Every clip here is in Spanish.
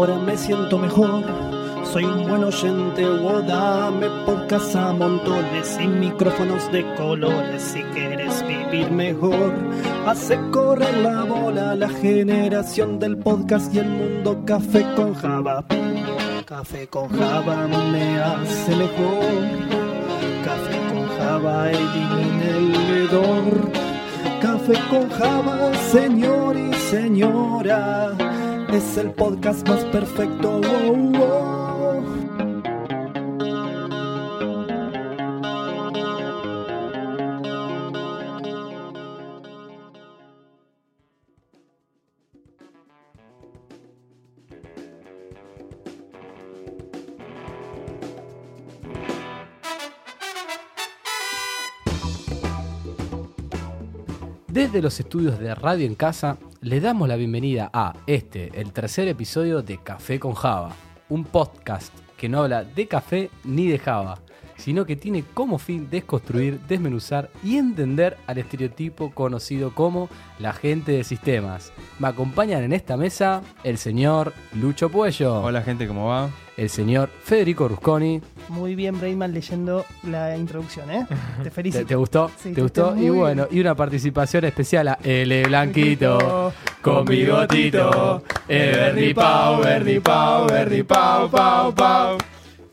Ahora me siento mejor. Soy un buen oyente, o dame podcast a montones y micrófonos de colores. Si quieres vivir mejor, hace correr la bola la generación del podcast y el mundo café con Java. Café con Java me hace mejor. Café con Java elimina el hedor. Café con Java, señor y señora. Es el podcast más perfecto. Oh, oh. Desde los estudios de Radio en Casa, le damos la bienvenida a este, el tercer episodio de Café con Java, un podcast que no habla de café ni de Java, sino que tiene como fin desconstruir, desmenuzar y entender al estereotipo conocido como la gente de sistemas. Me acompañan en esta mesa el señor Lucho Puello, Hola gente, ¿cómo va? el señor Federico Rusconi. Muy bien, Braidman, leyendo la introducción, ¿eh? Te ¿Te, felicito. te gustó? Sí, ¿Te te- gustó? Y bien. bueno, y una participación especial a L Blanquito. Con bigotito, eh, Bernie Pau, Bernie Pau, Bernie Pau, Pau, Pau.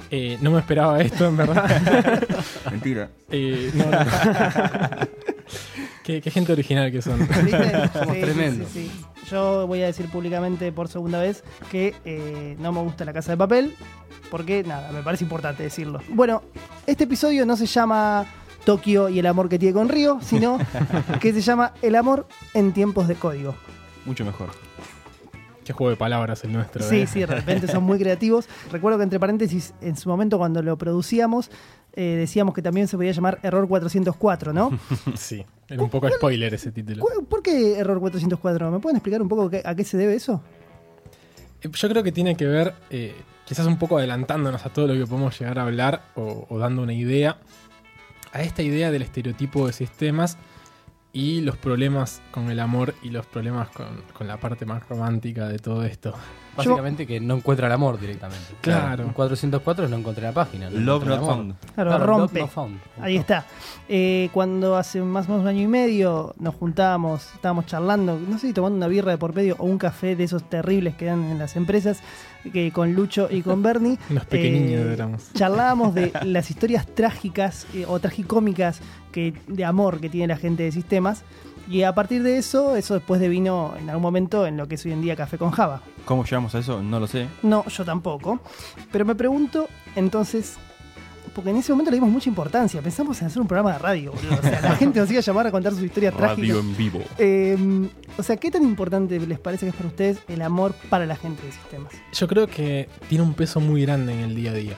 Eh, no me esperaba esto, en verdad. Mentira. Eh, no, no. qué, qué gente original que son. ¿Viste? Somos Sí, tremendos. sí, sí. Yo voy a decir públicamente por segunda vez que eh, no me gusta la casa de papel, porque nada, me parece importante decirlo. Bueno, este episodio no se llama Tokio y el amor que tiene con Río, sino que se llama El amor en tiempos de código. Mucho mejor. Qué juego de palabras el nuestro. Sí, eh. sí, de repente son muy creativos. Recuerdo que entre paréntesis, en su momento cuando lo producíamos, eh, decíamos que también se podía llamar Error 404, ¿no? Sí, era un poco spoiler ese título. ¿Cu- ¿Por qué Error 404? ¿Me pueden explicar un poco a qué se debe eso? Eh, Yo creo que tiene que ver, eh, quizás un poco adelantándonos a todo lo que podemos llegar a hablar o, o dando una idea, a esta idea del estereotipo de sistemas y los problemas con el amor y los problemas con, con la parte más romántica de todo esto. Básicamente que no encuentra el amor directamente. Claro. Un 404 es no encontré la página. no Love encontré not amor. found. Claro, Claro, rompe. love not found. Ahí está. Eh, cuando hace más o menos un año y medio nos juntábamos, estábamos charlando, no sé si tomando una birra de por medio o un café de esos terribles que dan en las empresas, que con Lucho y con Bernie. Unos pequeñiños eh, éramos. charlábamos de las historias trágicas eh, o tragicómicas que, de amor que tiene la gente de sistemas. Y a partir de eso, eso después devino en algún momento en lo que es hoy en día Café con Java. ¿Cómo llegamos a eso? No lo sé. No, yo tampoco. Pero me pregunto, entonces, porque en ese momento le dimos mucha importancia. Pensamos en hacer un programa de radio, boludo. O sea, la gente nos iba a llamar a contar sus historias trágicas. en vivo. Eh, o sea, ¿qué tan importante les parece que es para ustedes el amor para la gente de sistemas? Yo creo que tiene un peso muy grande en el día a día,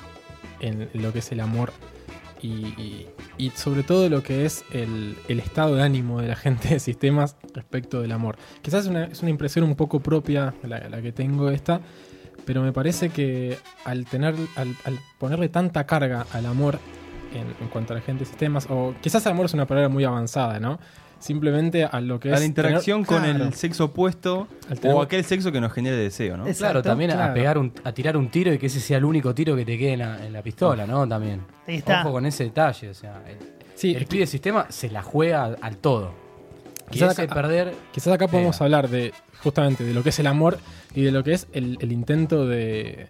en lo que es el amor y, y- y sobre todo lo que es el, el estado de ánimo de la gente de sistemas respecto del amor. Quizás es una, es una impresión un poco propia la, la que tengo esta, pero me parece que al, tener, al, al ponerle tanta carga al amor en, en cuanto a la gente de sistemas, o quizás amor es una palabra muy avanzada, ¿no? Simplemente a lo que A es... la interacción tener- con claro, el sexo opuesto tener- o aquel sexo que nos genere deseo, ¿no? Es- Claro, Exacto, también a pegar un, a tirar un tiro y que ese sea el único tiro que te quede en la, en la pistola, ¿no? También. Ahí está. Ojo con ese detalle, o sea, el, Sí, el pibe de sistema se la juega al, al todo. Quizás acá- perder Quizás acá podemos hablar de justamente de lo que es el amor y de lo que es el, el intento de,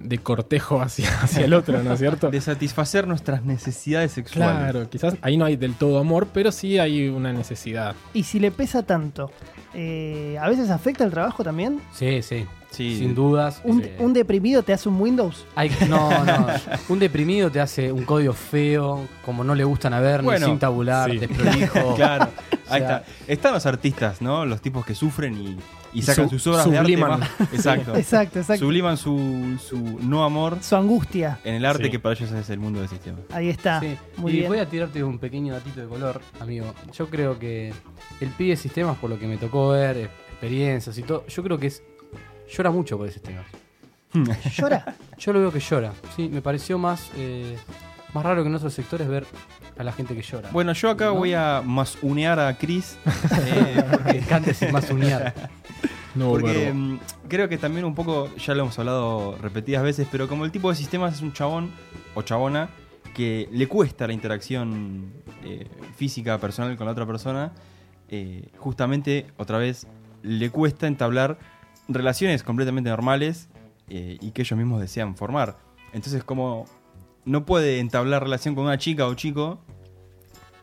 de cortejo hacia, hacia el otro, ¿no es cierto? De satisfacer nuestras necesidades sexuales. Claro, quizás ahí no hay del todo amor, pero sí hay una necesidad. Y si le pesa tanto, eh, ¿a veces afecta el trabajo también? Sí, sí. Sí. Sin dudas. ¿Un, eh, un deprimido te hace un Windows? hay- no, no. Un deprimido te hace un código feo, como no le gustan a ver, Bueno, ni sin tabular, sí. desprolijo. Claro, ahí O sea- está. Están los artistas, ¿no? Los tipos que sufren y, y sacan Su- sus obras subliman. de arte. más- Exacto. Exacto, exacto. Subliman su, su no amor Su angustia. en el arte Sí. que para ellos es el mundo del sistema. Ahí está. Sí. Muy y bien. voy a tirarte un pequeño datito de color, amigo. Yo creo que el pibe de sistemas, por lo que me tocó ver, eh, experiencias y todo, yo creo que es llora mucho por ese sistema. ¿Llora? Yo lo veo que llora. Sí, me pareció más, eh, más raro que en otros sectores ver a la gente que llora. Bueno, yo acá ¿No? voy a masunear a Chris. eh, ese más uniar. Nuevo Porque mm, creo que también un poco, ya lo hemos hablado repetidas veces, pero como el tipo de sistemas es un chabón o chabona que le cuesta la interacción eh, física, personal con la otra persona, eh, justamente, otra vez, le cuesta entablar relaciones completamente normales eh, y que ellos mismos desean formar. Entonces, como no puede entablar relación con una chica o chico,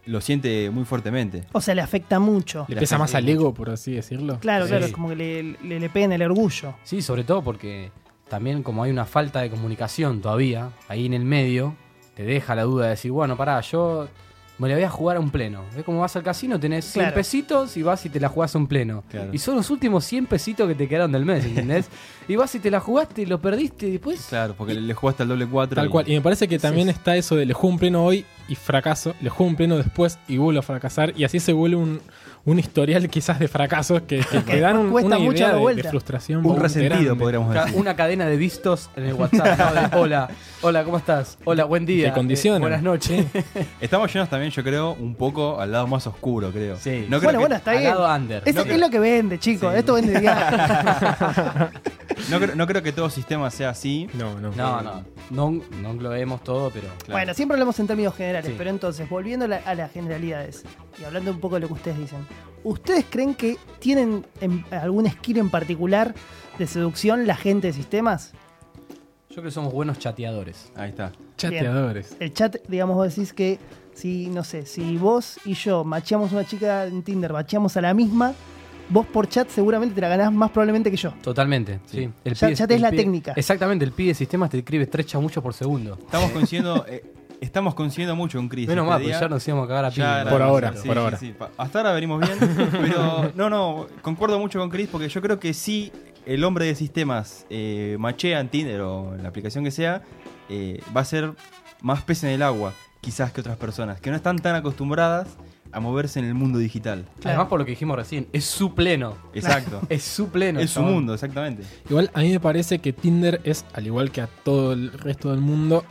lo siente muy fuertemente. O sea, le afecta mucho. Le le pesa más al ego, por así decirlo. Claro, Sí. claro, es como que le, le, le pega en el orgullo. Sí, sobre todo porque también como hay una falta de comunicación todavía, ahí en el medio, te deja la duda de decir, bueno, pará, yo me la voy a jugar a un pleno. Es como vas al casino, tenés 100 Claro. pesitos y vas y te la jugás a un pleno. Claro. Y son los últimos 100 pesitos que te quedaron del mes, ¿entendés? y vas y te la jugaste y lo perdiste y después... Claro, porque le, le jugaste al doble 4. Tal cual. Y me parece que también Sí. está eso de le juego un pleno hoy y fracaso, le juego un pleno después y vuelvo a fracasar. Y así se vuelve un, un historial quizás de fracasos que, que te dan un- una mucho idea de, vuelta. de frustración. Un resentido, podríamos decir. Una cadena de vistos en el WhatsApp, ¿no? De, hola, hola, ¿cómo estás? Hola, buen día. Te. Eh, buenas noches. Estamos llenos también, yo creo, un poco al lado más oscuro, creo. Sí. No creo Bueno, que, bueno, está Al bien. lado under. Es, No es lo que vende, chicos. Sí. Esto vende diario. no, creo, no creo que todo sistema sea así. No, no. No, no, no, no todo, pero... Claro. Bueno, siempre hablamos en términos generales, Sí. pero entonces, volviendo a, la- a las generalidades y hablando un poco de lo que ustedes dicen, ¿ustedes creen que tienen en- algún skill en particular de seducción la gente de sistemas? Yo creo que somos buenos chateadores. Ahí está. Chateadores. El chat, digamos, vos decís que si, no sé, si vos y yo macheamos una chica en Tinder, macheamos a la misma, vos por chat seguramente te la ganás más probablemente que yo. Totalmente, sí. El Ya- tenés el la técnica. Exactamente, el pibe de sistemas te escribe tres chamuchos por segundo. Estamos coincidiendo, eh, estamos coincidiendo mucho en Chris. Menos este mal, porque ya nos íbamos a cagar a era- Por ahora, sí, por sí, ahora. sí. Pa- Hasta ahora venimos bien. pero no, no, concuerdo mucho con Chris porque yo creo que sí, el hombre de sistemas eh, machea en Tinder o en la aplicación que sea, eh, va a ser más pez en el agua, quizás que otras personas, que no están tan acostumbradas a moverse en el mundo digital. Además, por lo que dijimos recién, es su pleno. Exacto. Es su pleno. es su mundo, exactamente. Igual a mí me parece que Tinder es, al igual que a todo el resto del mundo,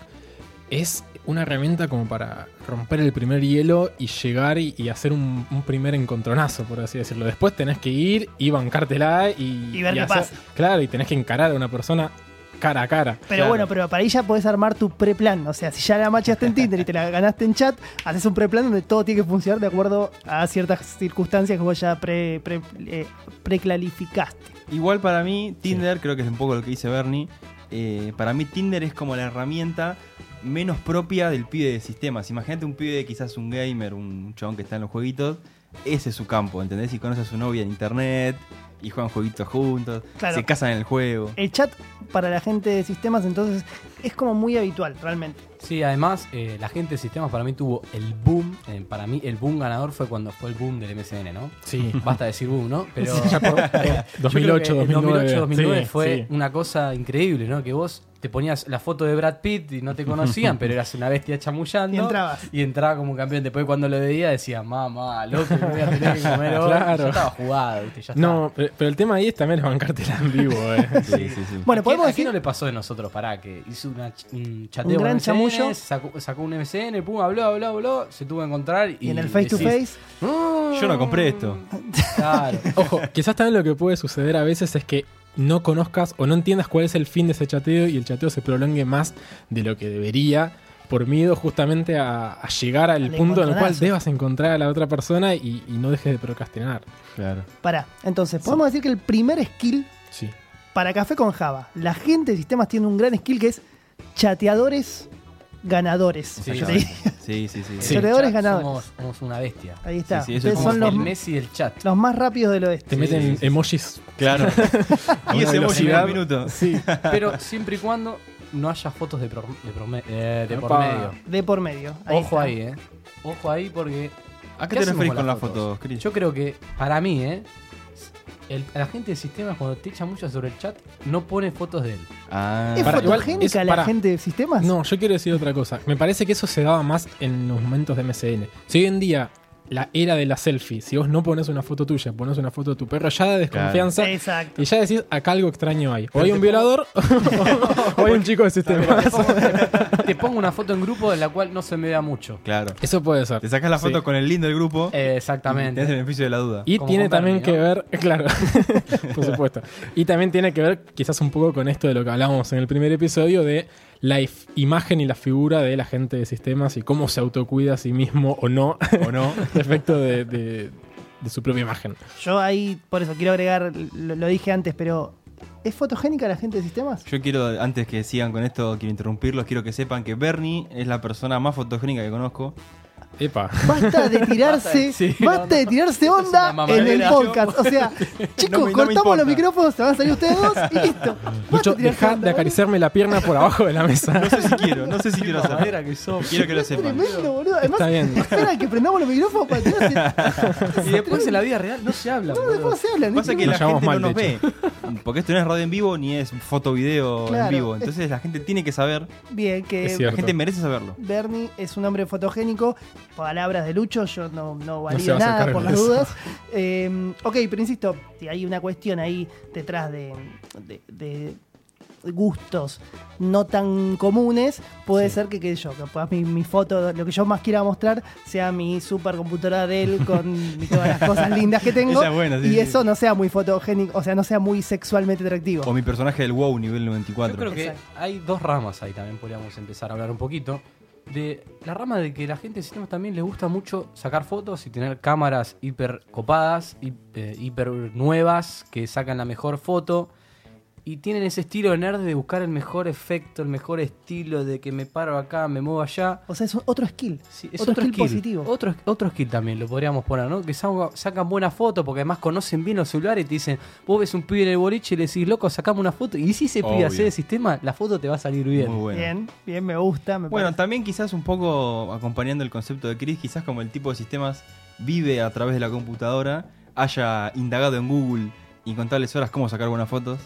es una herramienta como para romper el primer hielo y llegar y, y hacer un, un primer encontronazo, por así decirlo. Después tenés que ir y bancártela y, Y ver qué pasa. Claro, y tenés que encarar a una persona cara a cara. Pero Claro. bueno, pero para ahí ya podés armar tu preplan. O sea, si ya la macheaste en Tinder y te la ganaste en chat, haces un preplan donde todo tiene que funcionar de acuerdo a ciertas circunstancias que vos ya pre, pre- eh, preclarificaste. Igual para mí, Tinder, creo que es un poco lo que dice Bernie, eh, para mí Tinder es como la herramienta menos propia del pibe de sistemas. Imagínate un pibe, quizás un gamer, un chabón que está en los jueguitos, ese es su campo, ¿entendés? Y conoce a su novia en internet y juegan jueguitos juntos, Claro. se casan en el juego. El chat para la gente de sistemas entonces es como muy habitual, realmente. Sí, además, eh, la gente de sistemas para mí tuvo el boom. eh, para mí, el boom ganador fue cuando fue el boom del MSN, ¿no? Sí. Basta decir boom, ¿no? Pero. Ya por- Yo creo 2008, que el 2009. 2009 Sí, fue sí. una cosa increíble, ¿no? Que vos te ponías la foto de Brad Pitt y no te conocían, pero eras una bestia chamullando. Y entrabas. Y entraba como un campeón. Después, cuando lo veía, decía, mamá, loco, me voy a tener que comer hoy. Claro. Ya estaba jugado, ¿viste? Ya No, pero, pero el tema ahí es también bancártela en vivo, eh. Sí, sí, sí. Bueno, ¿A quién- podemos a decir. quién no le pasó de nosotros? Pará, que hizo una ch- un chateo Un con gran MSN, Sacó, sacó un MSN, pum, habló, habló, habló, se tuvo que encontrar y, Y en el face to face, "Mm". Yo no compré esto. Claro. Ojo, quizás también lo que puede suceder a veces es que no conozcas o no entiendas cuál es el fin de ese chateo y el chateo se prolongue más de lo que debería por miedo justamente a, a llegar al Al punto en el cual debas encontrar a la otra persona y, y no dejes de procrastinar. Claro. pará. Entonces, podemos decir que el primer skill Sí. para Café con Java, la gente de sistemas tiene un gran skill que es chateadores ganadores. Sí, te sí. Sí, sí, sí. Sí. Chateadores Chat ganadores. Somos, somos una bestia. Ahí está. Sí, sí, Ustedes son los, el Messi del chat. los más rápidos del oeste. Te Sí, meten sí, sí. emojis. Claro. y ese emoji en minuto. Sí. Pero siempre y cuando no haya fotos de, pro- de, prome- eh, de por medio. De por medio. Ahí Ojo está. ahí, eh. Ojo ahí porque. ¿A qué te hacemos referís con las fotos? fotos, Chris? Yo creo que, para mí, eh. El- la gente de sistemas, cuando te echa mucho sobre el chat, no pone fotos de él. Ah, ¿Es Para- igual fotogénica es- la para. gente de sistemas? No, yo quiero decir otra cosa. Me parece que eso se daba más en los momentos de MSN. Si hoy en día la era de la selfie, si vos no pones una foto tuya, pones una foto de tu perro, ya da desconfianza. Exacto. Y ya decís, acá algo extraño hay. O hay un violador, o hay un chico de sistemas. Te te pongo una foto en grupo en la cual no se me vea mucho. Claro. Eso puede ser. Te sacas la foto Sí. con el lindo del grupo. Eh, y tenés el exactamente. beneficio de la duda. Y Como tiene también Bernie, que ver, claro, por supuesto. Y también tiene que ver quizás un poco con esto de lo que hablábamos en el primer episodio de la imagen y la figura de la gente de sistemas y cómo se autocuida a sí mismo o no, ¿O no? respecto de, de- de su propia imagen. Yo ahí, por eso quiero agregar, lo, lo dije antes, pero ¿es fotogénica la gente de sistemas? Yo quiero, antes que sigan con esto, quiero interrumpirlos, quiero que sepan que Bernie es la persona más fotogénica que conozco. Epa. Basta de tirarse, Sí, basta no, de tirarse onda en el podcast. O sea, chicos, No me- cortamos los micrófonos, se van a salir ustedes dos y listo. Lucho, de tirarse deja onda, de acariciarme la pierna por abajo de la mesa. No sé si quiero, no sé si quiero hacer. Que sos. Quiero que lo Es sepan. tremendo, boludo. Además, Está bien. esperan que prendamos los micrófonos para tirarse. Y después en la vida real no se habla. No, boludo. después se hablan. Pasa que ¿no? la gente no mal, nos ve. Porque esto no es radio en vivo ni es foto video Claro. en vivo. Entonces la gente tiene que saber. Bien, que La gente merece saberlo. Bernie es un hombre fotogénico. Palabras de Lucho, yo no, no valido nada por las eso. dudas. Eh, ok, pero insisto, si hay una cuestión ahí detrás de, de- de gustos no tan comunes, puede Sí. ser que, qué sé yo, capaz mi, mi foto, lo que yo más quiera mostrar, sea mi supercomputadora Dell con mi- todas las cosas lindas que tengo. Esa es buena, sí, y sí. eso no sea muy fotogénico, o sea, no sea muy sexualmente atractivo. O mi personaje del WoW nivel 94. Yo creo que Exacto. hay dos ramas ahí también, podríamos empezar a hablar un poquito. De la rama de que la gente de sistemas también le gusta mucho sacar fotos y tener cámaras hiper copadas, hi- eh, hiper nuevas, que sacan la mejor foto. Y tienen ese estilo de nerd de buscar el mejor efecto, el mejor estilo, de que me paro acá, me muevo allá. O sea, es otro skill. Sí, es otro, otro, skill, skill. positivo. Otro, otro skill también lo podríamos poner, ¿no? Que sa- sacan buenas fotos porque además conocen bien los celulares y te dicen, vos ves un pibe en el boliche y le decís, loco, sacame una foto. Y si ese pibe hace el sistema, la foto te va a salir bien. Muy bueno. Bien, bien, me gusta. Me Bueno, parece. también quizás un poco acompañando el concepto de Chris, quizás como el tipo de sistemas vive a través de la computadora, haya indagado en Google incontables horas cómo sacar buenas fotos.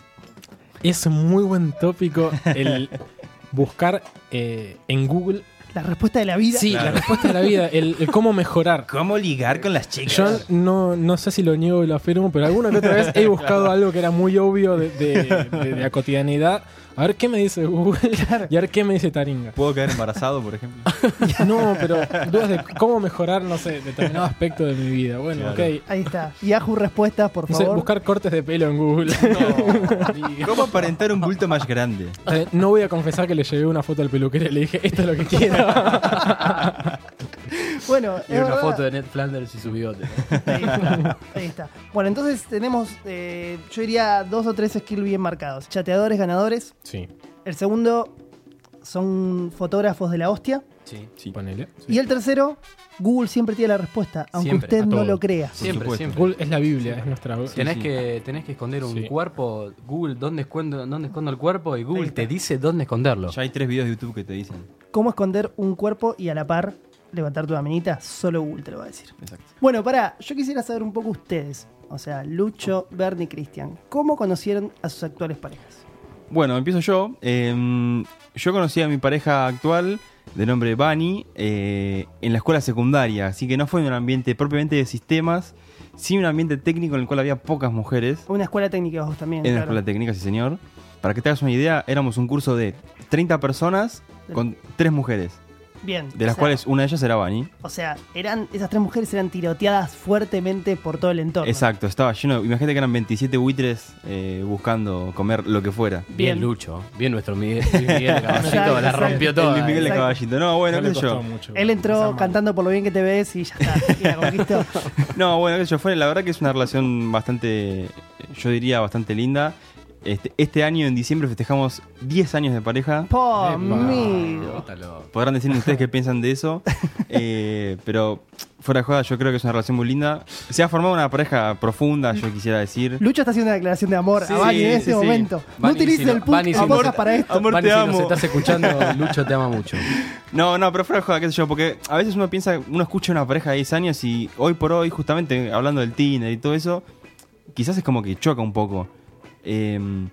Es un muy buen tópico el buscar eh, en Google. la respuesta de la vida. Sí, la respuesta de la vida, el, el cómo mejorar. ¿Cómo ligar con las chicas? Yo no, no sé si lo niego y lo afirmo, pero alguna que otra vez he buscado algo que era muy obvio de, de- de- de la cotidianidad. A ver qué me dice Google y a ver qué me dice Taringa. ¿Puedo quedar embarazado, por ejemplo? No, pero dudas de cómo mejorar, no sé, determinado aspecto de mi vida. Bueno, Claro. ok. Ahí está. Yahoo respuestas, por No sé, favor. buscar cortes de pelo en Google. ¿Cómo aparentar un bulto más grande? Eh, No voy a confesar que le llevé una foto al peluquero y le dije, esto es lo que quiero. Bueno, Y una verdad. foto de Ned Flanders y su bigote. Ahí está, ahí está. Bueno, entonces tenemos, eh, yo diría, dos o tres skills bien marcados. Chateadores ganadores. Sí, El segundo son fotógrafos de la hostia. Sí. Sí. ponele. Y el tercero, Google siempre tiene la respuesta, aunque Siempre, usted no todo. lo crea. Siempre, siempre. Google es la Biblia, es nuestra... tenés, sí. Que, tenés que esconder un Sí. cuerpo. Google, ¿dónde escondo, ¿dónde escondo el cuerpo? Y Google te dice dónde esconderlo. Ya hay tres videos de YouTube que te dicen. Cómo esconder un cuerpo y a la par levantar tu manita, solo Google te lo va a decir. Exacto. Bueno, pará, yo quisiera saber un poco ustedes, o sea, Lucho, Bernie, Cristian, ¿cómo conocieron a sus actuales parejas? Bueno, empiezo yo. Eh, yo conocí a mi pareja actual, de nombre Bani, eh, en la escuela secundaria. Así que no fue en un ambiente propiamente de sistemas, sí un ambiente técnico en el cual había pocas mujeres. Una escuela técnica vos también. En la claro. escuela técnica, sí señor. Para que te hagas una idea, éramos un curso de 30 personas con tres mujeres, Bien. de las sea, cuales una de ellas era Bani. O sea, eran, esas tres mujeres eran tiroteadas fuertemente por todo el entorno. Exacto, estaba lleno. Imagínate que eran 27 buitres eh, buscando comer lo que fuera. Bien, Bien. Lucho. Bien nuestro Miguel, Miguel Caballito. La rompió El toda. Luis Miguel de. Caballito. No, bueno, No qué sé yo. mucho. Él entró cantando por lo bien que te ves y ya está. Y la conquistó. No, bueno, qué sé yo, fue, la verdad que es una relación bastante, yo diría bastante linda. Este, este año, en diciembre, festejamos 10 años de pareja. Po, amigo. Podrán decirme ustedes qué piensan de eso. Eh, pero fuera de joda, yo creo que es una relación muy linda. Se ha formado una pareja profunda, yo quisiera decir. Lucho está haciendo una declaración de amor Sí, a Bani en sí, este sí. momento. No Bani, utilice si no- el Bani, punto si no- para esto. Amor, te si amo. nos estás escuchando, Lucho te ama mucho. No, no, pero fuera de joda, qué sé yo, porque a veces uno piensa, uno escucha una pareja de 10 años y hoy por hoy, justamente hablando del Tinder y todo eso, quizás es como que choca un poco. Eh,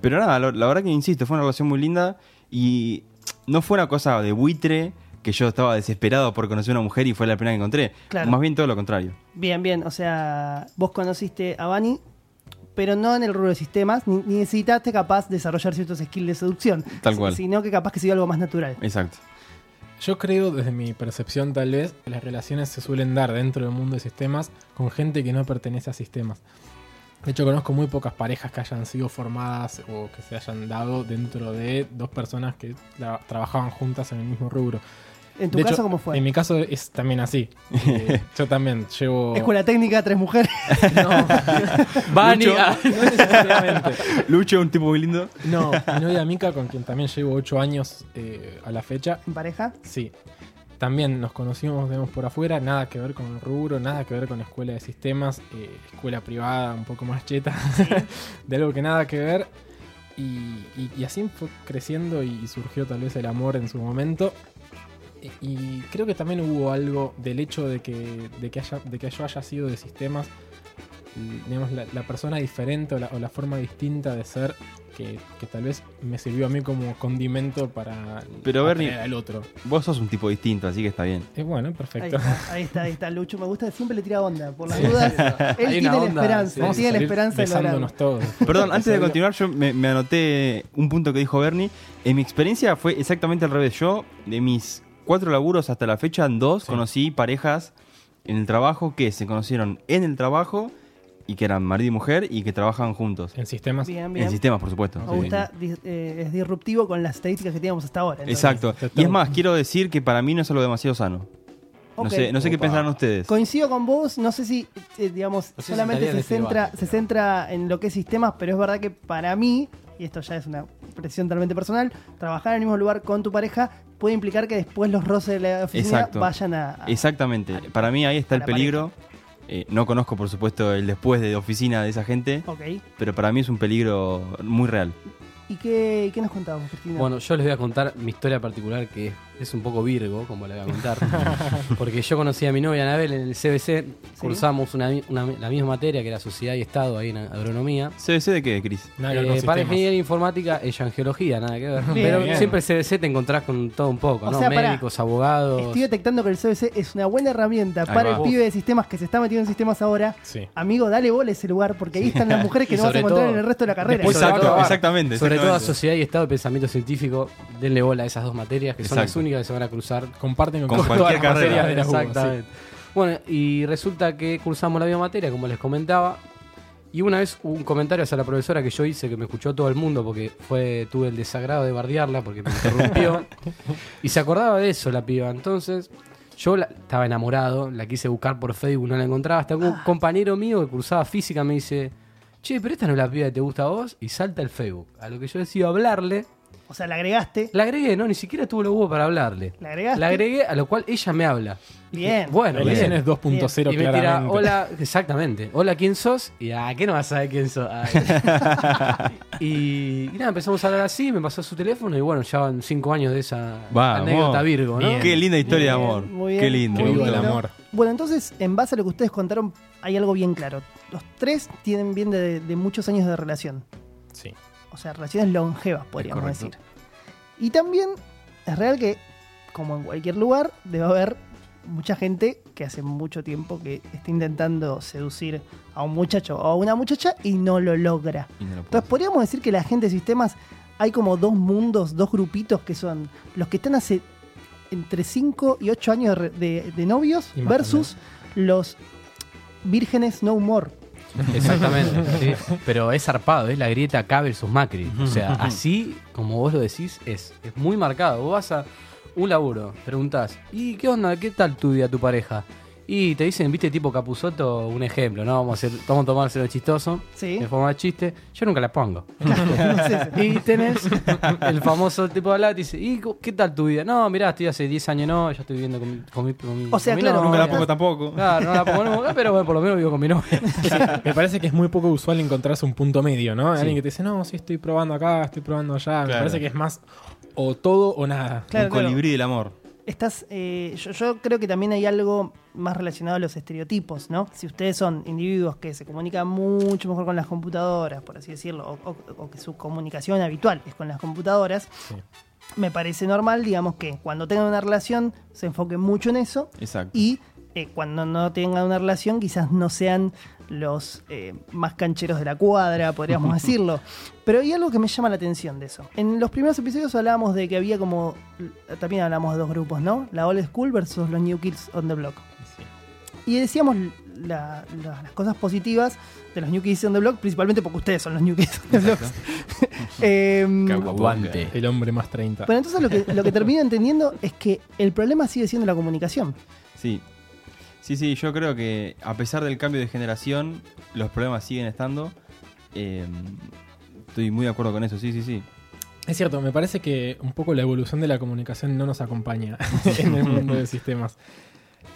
pero nada, la, la verdad que insisto, fue una relación muy linda y no fue una cosa de buitre que yo estaba desesperado por conocer una mujer y fue la primera que encontré. Claro. Más bien todo lo contrario. Bien, bien. O sea, vos conociste a Bani pero no en el rubro de sistemas, ni, ni necesitaste capaz desarrollar ciertos skills de seducción. Tal cual. Sino que capaz que sea algo más natural. Exacto. Yo creo, desde mi percepción tal vez, que las relaciones se suelen dar dentro del mundo de sistemas con gente que no pertenece a sistemas. De hecho, conozco muy pocas parejas que hayan sido formadas o que se hayan dado dentro de dos personas que tra- trabajaban juntas en el mismo rubro. En tu De caso, hecho, ¿cómo fue? En mi caso es también así. Eh, yo también llevo... Escuela técnica, tres mujeres. No, Bani, Lucho. ah, no necesariamente. Lucho, un tipo muy lindo. No, mi novia Mika, con quien también llevo 8 años eh, a la fecha, ¿En pareja? sí. También nos conocimos digamos, por afuera, nada que ver con el rubro, nada que ver con escuela de sistemas, eh, escuela privada un poco más cheta, de algo que nada que ver. Y, y- y así fue creciendo y surgió tal vez el amor en su momento. Y, y creo que también hubo algo del hecho de que, de que, haya, de que yo haya sido de sistemas, digamos, la, la persona diferente o la, o la forma distinta de ser que, que tal vez me sirvió a mí como condimento para Pero, Bernie- al otro. Vos sos un tipo distinto, así que está bien. Es bueno, Ahí perfecto. está, ahí está, ahí está. Lucho me gusta, siempre le tira onda. Por las dudas, él Hay tiene la esperanza. a tiene la esperanza de lograrlo. todos. Perdón, antes de continuar, yo me, me anoté un punto que dijo Bernie. En mi experiencia fue exactamente al revés. Yo, de mis cuatro laburos hasta la fecha, en dos Sí. conocí parejas en el trabajo que se conocieron en el trabajo y que eran marido y mujer y que trabajaban juntos. En sistemas. Bien, bien. En sistemas, por supuesto. Me gusta, eh, es disruptivo con las estadísticas que teníamos hasta ahora. entonces. Exacto. Y es más, quiero decir que para mí no es algo demasiado sano. No sé, no sé qué pensarán ustedes. Coincido con vos, no sé si, eh, digamos, No sé si solamente se, centra, debate, se pero- centra en lo que es sistemas, pero es verdad que para mí, y esto ya es una presión totalmente personal, trabajar en el mismo lugar con tu pareja puede implicar que después los roces de la oficina Exacto. vayan a... a- Exactamente. Para mí ahí está el peligro. Eh, no conozco, por supuesto, el después de oficina de esa gente, Ok. pero para mí es un peligro muy real. ¿Y qué, qué nos contábamos, Cristina? Bueno, yo les voy a contar mi historia particular que es un poco virgo, como le voy a contar. Porque yo conocí a mi novia Anabel en el CBC, cursamos una, una- la misma materia que era Sociedad y Estado ahí en agronomía. ¿CBC de qué, Cris? Eh, para ingeniería informática, ella en geología, nada que ver. Bien, Pero bien. siempre el CBC te encontrás con todo un poco, O ¿no? sea. Médicos, abogados. Estoy detectando que el CBC es una buena herramienta Ahí para va. el pibe de sistemas que se está metiendo en sistemas ahora. Sí. Amigo, dale bola a ese lugar, porque ahí están las mujeres que no vas a encontrar todo- en el resto de la carrera. Exacto, todo- exactamente. Sobre todo a. Sociedad y Estado y Pensamiento Científico, denle bola a esas dos materias que son las Exacto. Que se van a cruzar Comparten con, Con todas cualquier las carrera. materias de la UBA, sí. Exactamente. Bueno, y resulta que cursamos la misma materia, como les comentaba. Y una vez hubo un comentario hacia la profesora que yo hice que me escuchó todo el mundo porque fue tuve el desagrado de bardearla porque me interrumpió. y se acordaba de eso la piba. Entonces, yo la- estaba enamorado, la quise buscar por Facebook, no la encontraba. Hasta un compañero mío que cursaba física me dice, che, pero esta no es la piba que te gusta a vos. Y salta el Facebook. A lo que yo decido hablarle. O sea, la agregaste. La agregué, no, ni siquiera tuvo los huevos para hablarle. La agregaste. La agregué, a lo cual ella me habla. Bien. Bueno, bien. 2.0 Y me tira, hola, exactamente. Hola, ¿quién sos? Y, ah, ¿qué no vas a saber quién sos? Ay. y, y nada, empezamos a hablar así, me pasó su teléfono y bueno, ya van cinco años de esa Vamos. anécdota Virgo, ¿no? Bien. Qué linda historia de amor. muy bien. Qué lindo. Viva el amor. Bueno, entonces, en base a lo que ustedes contaron, hay algo bien claro. Los tres tienen bien de, de muchos años de relación. Sí. O sea, relaciones longevas, podríamos decir. Y también es real que, como en cualquier lugar, debe haber mucha gente que hace mucho tiempo que está intentando seducir a un muchacho o a una muchacha y no lo logra. No lo Entonces, podríamos decir que la gente de sistemas hay como dos mundos, dos grupitos que son los que están hace entre 5 y 8 años de, novios versus los vírgenes no more. Exactamente, sí. Pero es zarpado, es la grieta K versus Macri. O sea, así como vos lo decís, es, es muy marcado. Vos vas a un laburo, preguntás, ¿y qué onda? ¿Qué tal tu día, tu pareja? Y te dicen, viste, tipo Capuzoto, un ejemplo, ¿no? Vamos a, hacer, vamos a tomárselo chistoso, Sí. en forma de chiste. Yo nunca la pongo. Y tenés el famoso tipo de hablar, dice, ¿y qué tal tu vida? No, mirá, estoy hace 10 años, no, ya estoy viviendo con mi, con mi, con O sea, con mi claro, novia. Nunca la pongo tampoco. Claro, no la pongo nunca, pero bueno, por lo menos vivo con mi novia. Me parece que es muy poco usual encontrarse un punto medio, ¿no? Sí. Alguien que te dice, no, sí, estoy probando acá, estoy probando allá. Me parece que es más o todo o nada. Claro, un claro. colibrí del amor. Estás, eh, yo, yo creo que también hay algo más relacionado a los estereotipos, ¿no? Si ustedes son individuos que se comunican mucho mejor con las computadoras, por así decirlo, o, o- o que su comunicación habitual es con las computadoras, Sí. me parece normal, digamos, que cuando tengan una relación se enfoquen mucho en eso Exacto. y eh, cuando no tengan una relación quizás no sean los eh, más cancheros de la cuadra, podríamos decirlo. Pero hay algo que me llama la atención de eso. En los primeros episodios hablábamos de que había como, también hablamos de dos grupos, ¿no? La Old School versus los New Kids on the Block. Y decíamos la- la- las cosas positivas de los New Kids on the Block, principalmente porque ustedes son los New Kids on the Block. Aguante. El hombre más 30. pero entonces lo que, lo que termino entendiendo es que el problema sigue siendo la comunicación. Sí. Sí, sí, yo creo que a pesar del cambio de generación, los problemas siguen estando. Eh, estoy muy de acuerdo con eso, sí, sí, sí. Es cierto, me parece que un poco la evolución de la comunicación no nos acompaña en el mundo de sistemas.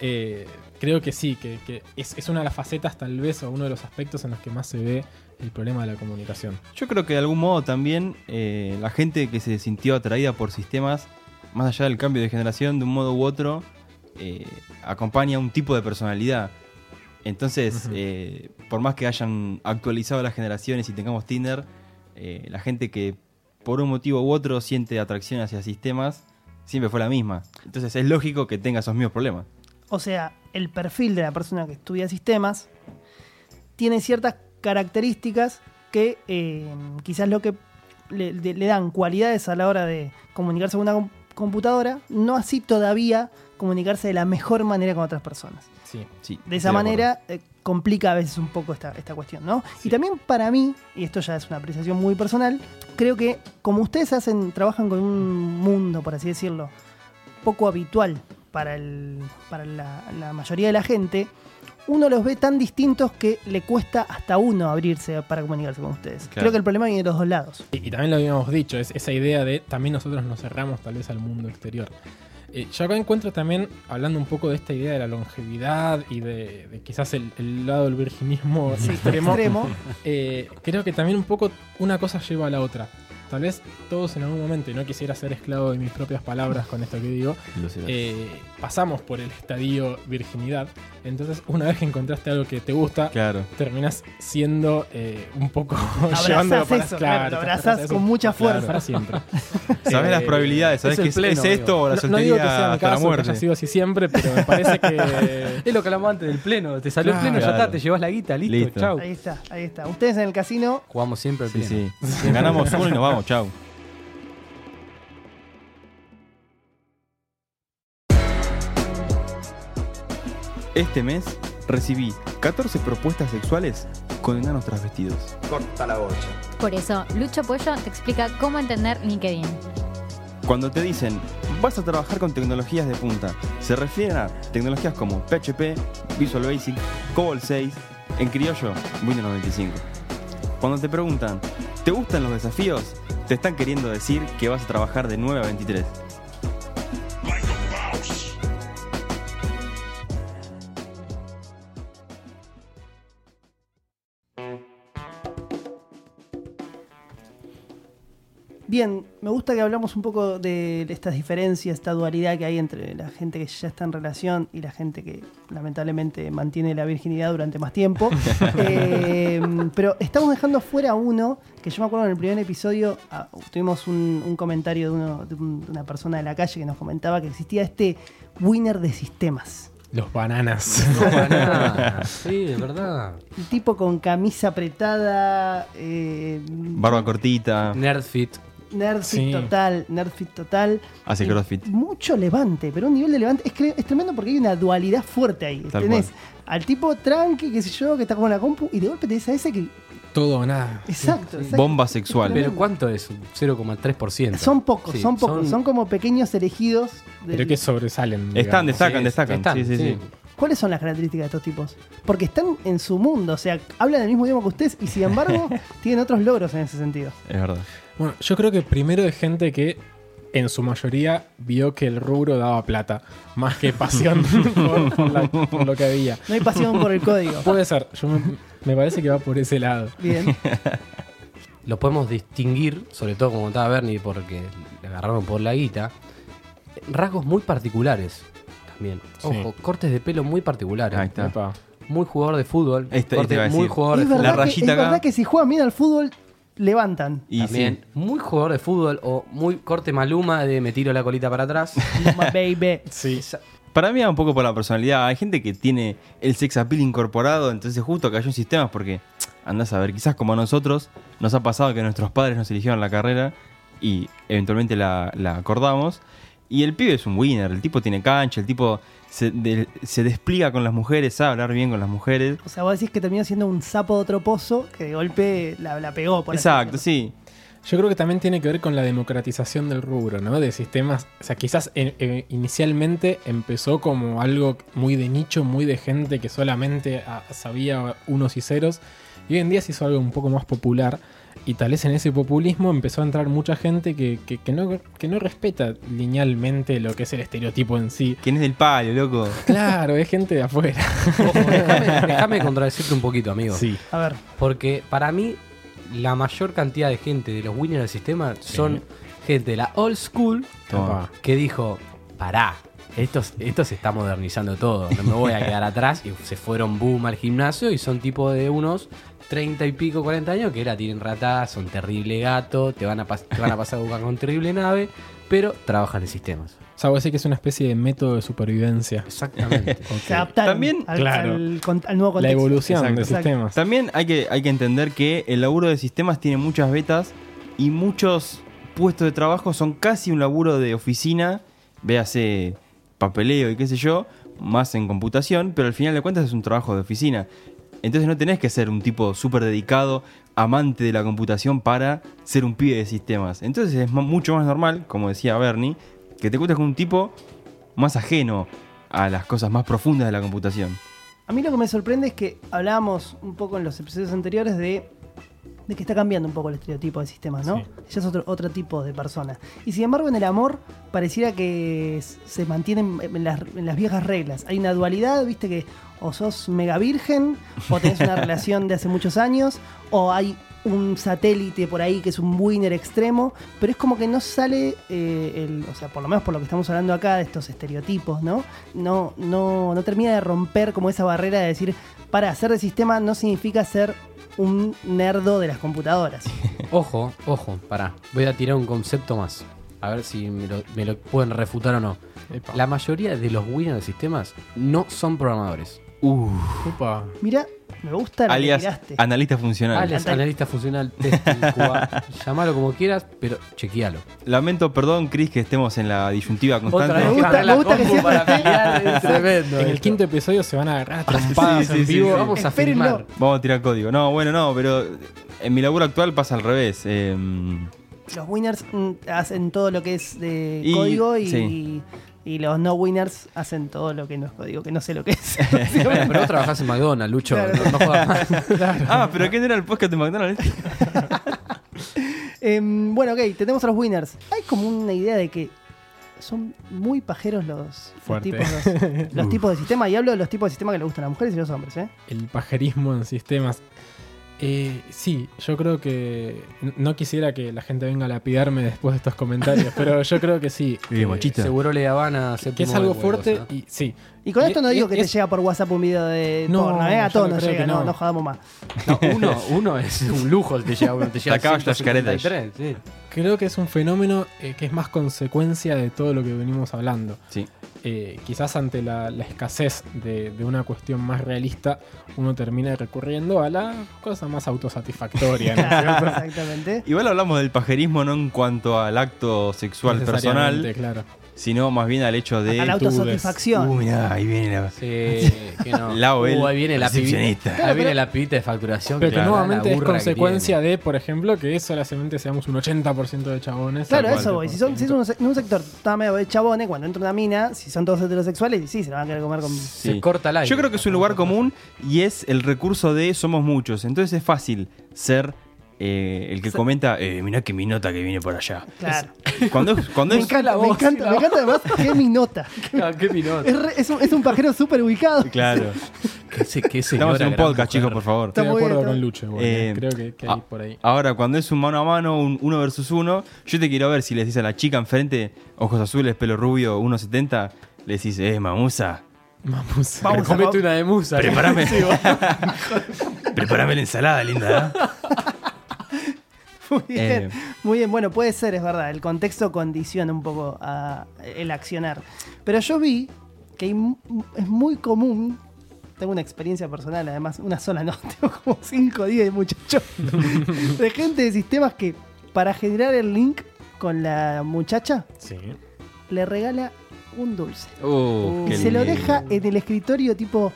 Eh, creo que sí, que, que es, es una de las facetas tal vez o uno de los aspectos en los que más se ve el problema de la comunicación. Yo creo que de algún modo también eh, la gente que se sintió atraída por sistemas, más allá del cambio de generación, de un modo u otro, eh, acompaña un tipo de personalidad. Entonces, eh, por más que hayan actualizado las generaciones y tengamos Tinder, eh, la gente que por un motivo u otro siente atracción hacia sistemas, siempre fue la misma. Entonces es lógico que tenga esos mismos problemas. O sea, el perfil de la persona que estudia sistemas tiene ciertas características que eh, quizás lo que le, le dan cualidades a la hora de comunicarse con una computadora, no así todavía comunicarse de la mejor manera con otras personas. Sí. Sí, De esa manera eh, complica a veces un poco esta, esta cuestión, ¿no? Sí. Y también para mí, y esto ya es una apreciación muy personal, creo que como ustedes hacen, trabajan con un mundo, por así decirlo, poco habitual para, el, para la, la mayoría de la gente, uno los ve tan distintos que le cuesta hasta uno abrirse para comunicarse con ustedes. Claro. Creo que el problema viene de los dos lados. Y, y también lo habíamos dicho, es esa idea de también nosotros nos cerramos tal vez al mundo exterior. Eh, yo acá encuentro también, hablando un poco de esta idea de la longevidad y de, de quizás el, el lado del virginismo Sí, extremo, extremo. eh, creo que también un poco una cosa lleva a la otra. Tal vez todos en algún momento, y no quisiera ser esclavo de mis propias palabras con esto que digo, eh, pasamos por el estadio virginidad. Entonces, una vez que encontraste algo que te gusta, Claro. terminas siendo eh, un poco llevándolo para eso, claro, claro, lo te abrazás abrazás con eso, mucha claro, fuerza. para siempre. Sabes Eh, las probabilidades, sabes es que es, pleno, es esto o la No, no soltería digo que sea hasta la caso, que muerte. haya sido así siempre, pero me parece que Es lo que hablamos antes del pleno. Te salió el Claro. pleno, ya está, Claro. te llevas la guita, listo, Listo. chau. Ahí está, ahí está. Ustedes en el casino, Jugamos siempre Sí, pleno. sí. Ganamos uno y nos vamos, chau. Este mes recibí 14 propuestas sexuales con enanos trasvestidos. Por eso, Lucho Pollo te explica cómo entender LinkedIn. Cuando te dicen vas a trabajar con tecnologías de punta, se refieren a tecnologías como PHP, Visual Basic, COBOL 6, en criollo, Windows 95. Cuando te preguntan, ¿te gustan los desafíos? Te están queriendo decir que vas a trabajar de 9 a 23. Bien, me gusta que hablamos un poco de estas diferencias, esta dualidad que hay entre la gente que ya está en relación y la gente que lamentablemente mantiene la virginidad durante más tiempo. Eh, pero estamos dejando fuera uno que yo me acuerdo en el primer episodio ah, tuvimos un, un comentario de, uno- de un- de una persona de la calle que nos comentaba que existía este winner de sistemas. los bananas. Para nada. Sí, es verdad. El tipo con camisa apretada, eh, Barba cortita, Nerdfit. Nerdfit Sí. total, nerdfit total. hace crossfit. Mucho levante, pero un nivel de levante es, que es tremendo porque hay una dualidad fuerte ahí. Tal Tenés cual. al tipo tranqui, qué sé yo, que está con la compu, y de golpe tenés a ese que. Todo o nada. Exacto, exacto. Bomba sexual. Pero ¿cuánto es? Un 0,3%. Son pocos, Sí, son pocos, son... como pequeños elegidos. del- Pero que sobresalen. Están, digamos. destacan, Sí, destacan. están, sí, sí, sí. ¿Cuáles son las características de estos tipos? Porque están en su mundo, o sea, hablan el mismo idioma que ustedes y sin embargo tienen otros logros en ese sentido. Es verdad. Bueno, yo creo que primero es gente que en su mayoría vio que el rubro daba plata, más que pasión por, por la- por lo que había. No hay pasión por el código. Puede ser, yo me, me parece que va por ese lado. Bien. Lo podemos distinguir, sobre todo como estaba Bernie, porque le agarraron por la guita. Rasgos muy particulares también. Sí. Ojo, cortes de pelo muy particulares. Ahí está. Epa. Muy jugador de fútbol. Este- este corte a muy jugador de es fútbol. verdad, que, es rayita acá. verdad que si juegan bien al fútbol, levantan. Y También sí. muy jugador de fútbol o muy corte maluma de me tiro la colita para atrás. Luma, baby. Sí. Para mí va un poco por la personalidad. Hay gente que tiene el sex appeal incorporado, entonces justo cayó en sistemas porque, andás a ver, quizás como a nosotros nos ha pasado que nuestros padres nos eligieron la carrera y eventualmente la, la acordamos. Y el pibe es un winner, el tipo tiene cancha, el tipo se, de- se despliega con las mujeres, sabe hablar bien con las mujeres. O sea, vos decís que terminó siendo un sapo de otro pozo que de golpe la, la pegó. Por Exacto, sí. Yo creo que también tiene que ver con la democratización del rubro, ¿no? De sistemas. O sea, quizás eh, eh, inicialmente empezó como algo muy de nicho, muy de gente que solamente ah, sabía unos y ceros. Y hoy en día se hizo algo un poco más popular. Y tal vez en ese populismo empezó a entrar mucha gente que, que- que no, que no respeta linealmente lo que es el estereotipo en sí. ¿Quién es del palo, loco? Claro, es gente de afuera. Déjame, contradecirte un poquito, amigo. Sí. A ver, Porque para mí, la mayor cantidad de gente de los winners del sistema son gente de la old school Toma. que dijo: Pará, esto, esto se está modernizando todo, no me voy a quedar atrás. Y se fueron boom al gimnasio y son tipo de unos 30 y pico, 40 años que la tienen ratas, son terrible gato, te van a, pas- te van a pasar con terrible nave, pero trabajan en sistemas. O sea, vos decís que es una especie de método de supervivencia. Exactamente. se adaptaron También- al, Claro. al al nuevo La contexto. evolución Exacto. de Exacto. sistemas. También hay que, hay que entender que el laburo de sistemas tiene muchas betas y muchos puestos de trabajo son casi un laburo de oficina, véase papeleo y qué sé yo, más en computación, pero al final de cuentas es un trabajo de oficina. Entonces no tenés que ser un tipo súper dedicado, amante de la computación para ser un pibe de sistemas. Entonces es mu- mucho más normal, como decía Bernie, que te encuentres con un tipo más ajeno a las cosas más profundas de la computación. A mí lo que me sorprende es que hablábamos un poco en los episodios anteriores de, de que está cambiando un poco el estereotipo de sistemas, ¿no? Sí. Ya es otro, otro tipo de persona. Y sin embargo, en el amor pareciera que se mantienen en las, en las viejas reglas. Hay una dualidad, viste, que o sos mega virgen, o tenés una relación de hace muchos años, o hay un satélite por ahí que es un winner extremo, pero es como que no sale, eh, el, o sea, por lo menos por lo que estamos hablando acá de estos estereotipos, ¿no? No, no, no termina de romper como esa barrera de decir, para ser de sistema no significa ser un nerdo de las computadoras. Ojo, ojo, pará. Voy a tirar un concepto más. A ver si me lo, me lo pueden refutar o no. Epa. La mayoría de los winners de sistemas no son programadores. Upa. Mira, me gusta Alias analista funcional. Alias, analista funcional, testing, QA, llamalo como quieras, pero chequealo. Lamento, perdón, Chris, que estemos en la disyuntiva constante. vez. Me gusta- me gusta que siempre tremendo. En el quinto episodio se van a agarrar a trompadas Sí, en vivo. sí, sí. Vamos a Espérenlo. filmar. Vamos a tirar código. No, bueno, no, pero en mi laburo actual pasa al revés. Eh, Los winners mm, hacen todo lo que es de Y- código y, sí. y los no winners hacen todo lo que no es código, que no sé lo que es. Pero vos trabajás en McDonald's, Lucho. Claro. No, no jodas más. ah, pero ¿qué era el podcast de McDonald's? Em, bueno, ok, tenemos a los winners. Hay como una idea de que son muy pajeros los, los tipos, los, los tipos de sistema. Y hablo de los tipos de sistema que le gustan a las mujeres y a los hombres, ¿eh? El pajerismo en sistemas. Eh, sí, yo creo que. No quisiera que la gente venga a lapidarme después de estos comentarios, pero yo creo que sí. Eh, que- machista. Seguro le Habana, Que es algo fuerte y sí. Y con esto no digo que te es- llega por WhatsApp un video de No, porno, ¿eh? A todos no nos creo llega, no, no. no jodamos más. No, uno, uno es un lujo el te llega, uno te llega Sacabas las 173, sí. Creo que es un fenómeno eh, que es más consecuencia de todo lo que venimos hablando. Sí. Eh, quizás ante la, la escasez de, de una cuestión más realista, uno termina recurriendo a la cosa más autosatisfactoria. ¿no? Exactamente. Igual hablamos del pajerismo no en cuanto al acto sexual personal, claro. Sino más bien al hecho de. A la autosatisfacción. Uh, mirá, ahí viene la. Sí, que no. La Uh, ahí viene la pibita. Ahí viene la pibita de facturación. Pero que la- nuevamente la es consecuencia de, por ejemplo, que solamente seamos un 80% de chabones. Claro, eso voy. Si, son, si es un, en un sector está medio de chabones, cuando entra una mina, si son todos heterosexuales, y sí, se la van a querer comer con. Se Sí. corta el aire. Yo creo que es un lugar común y es el recurso de somos muchos. Entonces es fácil ser eh, el que comenta, eh, mirá que mi nota que viene por allá. Claro. Cuando cuando Me es- encanta, la me voz, encanta, me encanta además que es mi nota. Es, re- es un, es un pajero súper ubicado. Claro. Qué se- qué Estamos en un podcast, mujer. chicos, por favor. Estoy de acuerdo bien, con Lucho. Eh, eh. Creo que, que ah, hay por ahí. Ahora, cuando es un mano a mano, un uno versus uno, yo te quiero ver si le decís a la chica enfrente, ojos azules, pelo rubio, 1.70, le decís, eh, mamusa, Vamos. Vamos Comete una de musa. prepárame. prepárame la ensalada, linda. ¿eh? Muy bien, Eh. muy bien. Bueno, puede ser, es verdad. El contexto condiciona un poco a el accionar. Pero yo vi que es muy común. Tengo una experiencia personal, además, una sola no, tengo como 5 o 10 muchachos de gente de sistemas que para generar el link con la muchacha Sí. le regala un dulce. Uh, Y se lo deja en el escritorio tipo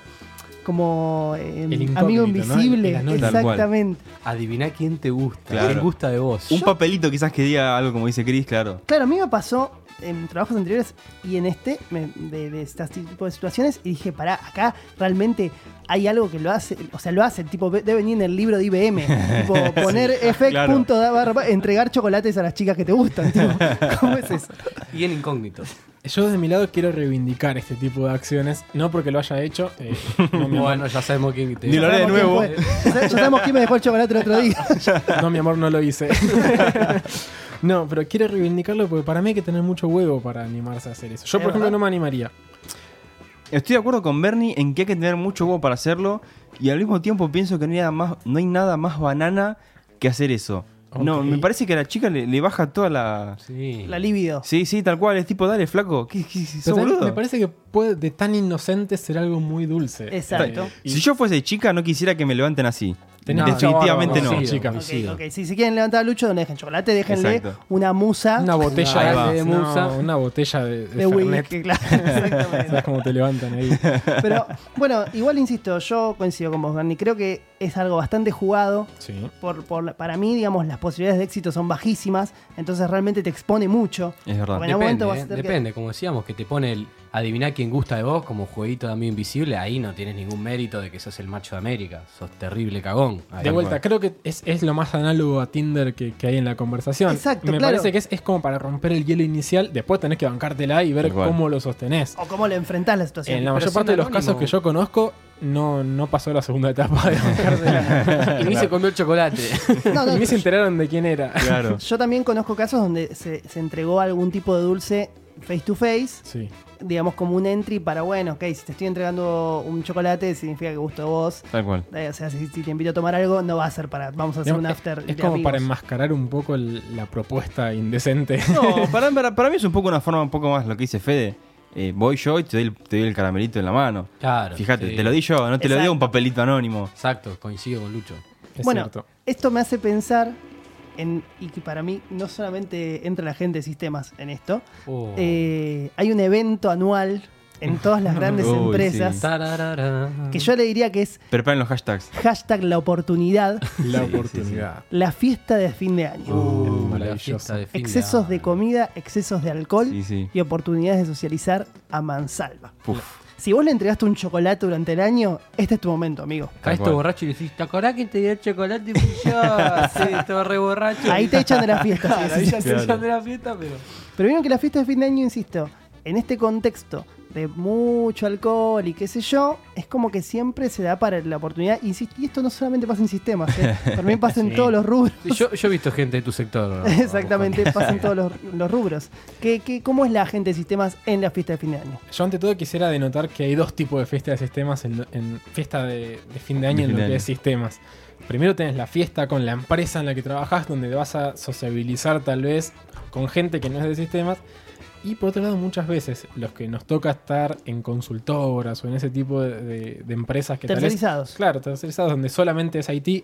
como eh, El incógnito, amigo ¿no? invisible. El. Exactamente. Adiviná quién te gusta, Claro. quién gusta de vos. Un papelito quizás que diga algo como dice Chris, claro. Claro, a mí me pasó en trabajos anteriores y en este, me- de, de este tipo de situaciones, y dije, pará, acá realmente hay algo que lo hace, o sea, lo hace, tipo, debe venir en el libro de IBM, tipo, poner effect claro. punto da entregar chocolates a las chicas que te gustan, tipo, ¿cómo es eso? Y en incógnito. Yo de mi lado quiero reivindicar este tipo de acciones, no porque lo haya hecho, eh, no, Bueno, ya sabemos quién te Ni lo haré de nuevo. Ya, sabemos quién me dejó el chocolate el otro día. no, mi amor, no lo hice. no, pero quiero reivindicarlo porque para mí hay que tener mucho huevo para animarse a hacer eso. Yo, por ejemplo, verdad. no me animaría. Estoy de acuerdo con Bernie en que hay que tener mucho huevo para hacerlo y al mismo tiempo pienso que no hay nada más, no hay nada más banana que hacer eso. No, me parece que a la chica le, le baja toda la... Sí. La libido. Sí, sí, tal cual, es tipo, dale, flaco, ¿qué, qué, sos Pero también boludo? me parece que puede de tan inocente ser algo muy dulce. Exacto. Eh, y- Si yo fuese chica no quisiera que me levanten así. Tenés Definitivamente no. sí, chica. Ok, Coincido. ok. Si se quieren levantar a Lucho, no le dejen chocolate, déjenle Exacto. una musa Una botella de, No, musa, una botella de, de de Fernet. whisky, claro. Exactamente. ¿Sabes cómo te levantan ahí? Pero bueno, igual insisto, yo coincido con vos, Bernie. Creo que es algo bastante jugado. Sí. Por, para mí, digamos, las posibilidades de éxito son bajísimas. Entonces realmente te expone mucho. Es verdad. Porque en algún Depende, momento vas a eh, que- depende, como decíamos, que te pone el adivinar quién gusta de vos como jueguito de amigo invisible, ahí no tienes ningún mérito de que sos el macho de América, sos terrible cagón. Ahí. De vuelta, creo que es, es lo más análogo a Tinder que, que hay en la conversación. Exacto, Me claro. parece que es, es como para romper el hielo inicial, después tenés que bancártela y ver cómo lo sostenés. O cómo le enfrentás la situación. En la pero mayor parte de los casos que yo conozco, no, no pasó la segunda etapa de bancársela. Y ni se comió el chocolate. No, no, y ni se enteraron de quién era. Claro. Yo también conozco casos donde se, se entregó algún tipo de dulce face to face, Sí. Digamos como un entry para, bueno, ok, si te estoy entregando un chocolate, significa que gusto de vos. Tal cual. Eh, O sea, si, si te invito a tomar algo, no va a ser para, vamos a hacer Digamos, un es- after. es de como para enmascarar un poco el- la propuesta indecente. No, para, para, para mí es un poco una forma un poco más lo que dice Fede. Eh, voy yo y te doy, el, te doy el caramelito en la mano. Claro. Fíjate, sí. te lo di yo, no te lo Exacto. dio un papelito anónimo. Exacto, coincido con Lucho. Es bueno, cierto. esto me hace pensar en, y que para mí no solamente entra la gente de sistemas en esto, Oh. eh, hay un evento anual en todas las grandes Uy, empresas sí. Que yo le diría que es Preparen los hashtags. hashtag la oportunidad, La sí, sí, oportunidad. la fiesta de fin de año. Uh, maravilloso. de fin Excesos de año. comida, excesos de alcohol Sí, sí. y oportunidades de socializar a mansalva. Uf. Si vos le entregaste un chocolate durante el año, este es tu momento, amigo. Caes cual. todo borracho y decís, ¿te acordás que te dio el chocolate? Y fui yo, sí, todo re borracho. Ahí te echan de la fiesta. sí, Claro, sí, ahí sí. ya se Claro. echan de la fiesta, pero... Pero vieron que la fiesta de fin de año, insisto, en este contexto de mucho alcohol y qué sé yo, es como que siempre se da para la oportunidad. Y esto no solamente pasa en sistemas, ¿eh? también pasa en Sí. todos los rubros. Sí, Yo, yo he visto gente de tu sector. Exactamente, pasa en todos los, los rubros. ¿Qué, qué, cómo es la gente de sistemas en la fiesta de fin de año? Yo ante todo quisiera denotar que hay dos tipos de fiesta de sistemas en, en fiesta de, de fin de año De en lo que es sistemas. Primero tenés la fiesta con la empresa en la que trabajas, donde vas a sociabilizar tal vez con gente que no es de sistemas. Y por otro lado, muchas veces los que nos toca estar en consultoras o en ese tipo de, de- de empresas que tal vez Tercerizados. Claro, tercerizados, donde solamente es IT.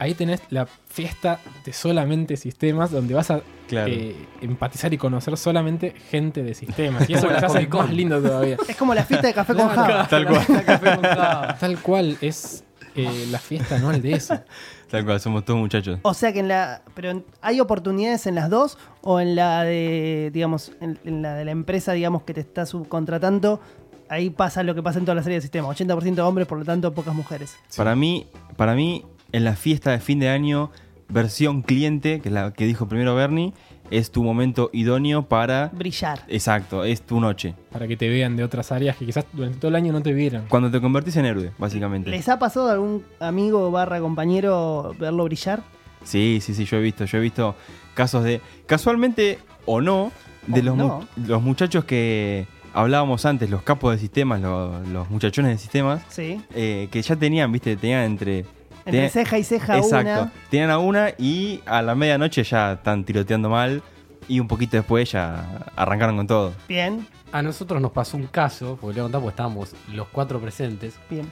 Ahí tenés la fiesta de solamente sistemas, donde vas a Claro. eh, empatizar y conocer solamente gente de sistemas. Y eso lo hace más lindo todavía. Es como la fiesta de café con. Java. Tal cual. Tal cual es eh, la fiesta anual de eso. Tal cual, somos todos muchachos. O sea que en la. Pero en- ¿hay oportunidades en las dos? ¿O en la de. digamos, en, en la de la empresa, digamos, que te está subcontratando? Ahí pasa lo que pasa en toda la serie de sistemas. 80% hombres, por lo tanto, pocas mujeres. Para mí, para mí, en la fiesta de fin de año, versión cliente, que es la que dijo primero Bernie, es tu momento idóneo para. Brillar. Exacto, es tu noche. Para que te vean de otras áreas que quizás durante todo el año no te vieron. Cuando te convertís en héroe, básicamente. ¿Les ha pasado a algún amigo barra compañero verlo brillar? Sí, sí, sí, yo he visto, yo he visto casos de. Casualmente o no, de los, mu- los muchachos que hablábamos antes, los capos de sistemas, los, los muchachones de sistemas, Sí. eh, que ya tenían, viste, tenían entre. Entre ceja y ceja Exacto. una. Tenían a una y a la medianoche ya están tiroteando mal. Y un poquito después ya arrancaron con todo. Bien, A nosotros nos pasó un caso, porque le voy a contar, porque estábamos los cuatro presentes. bien.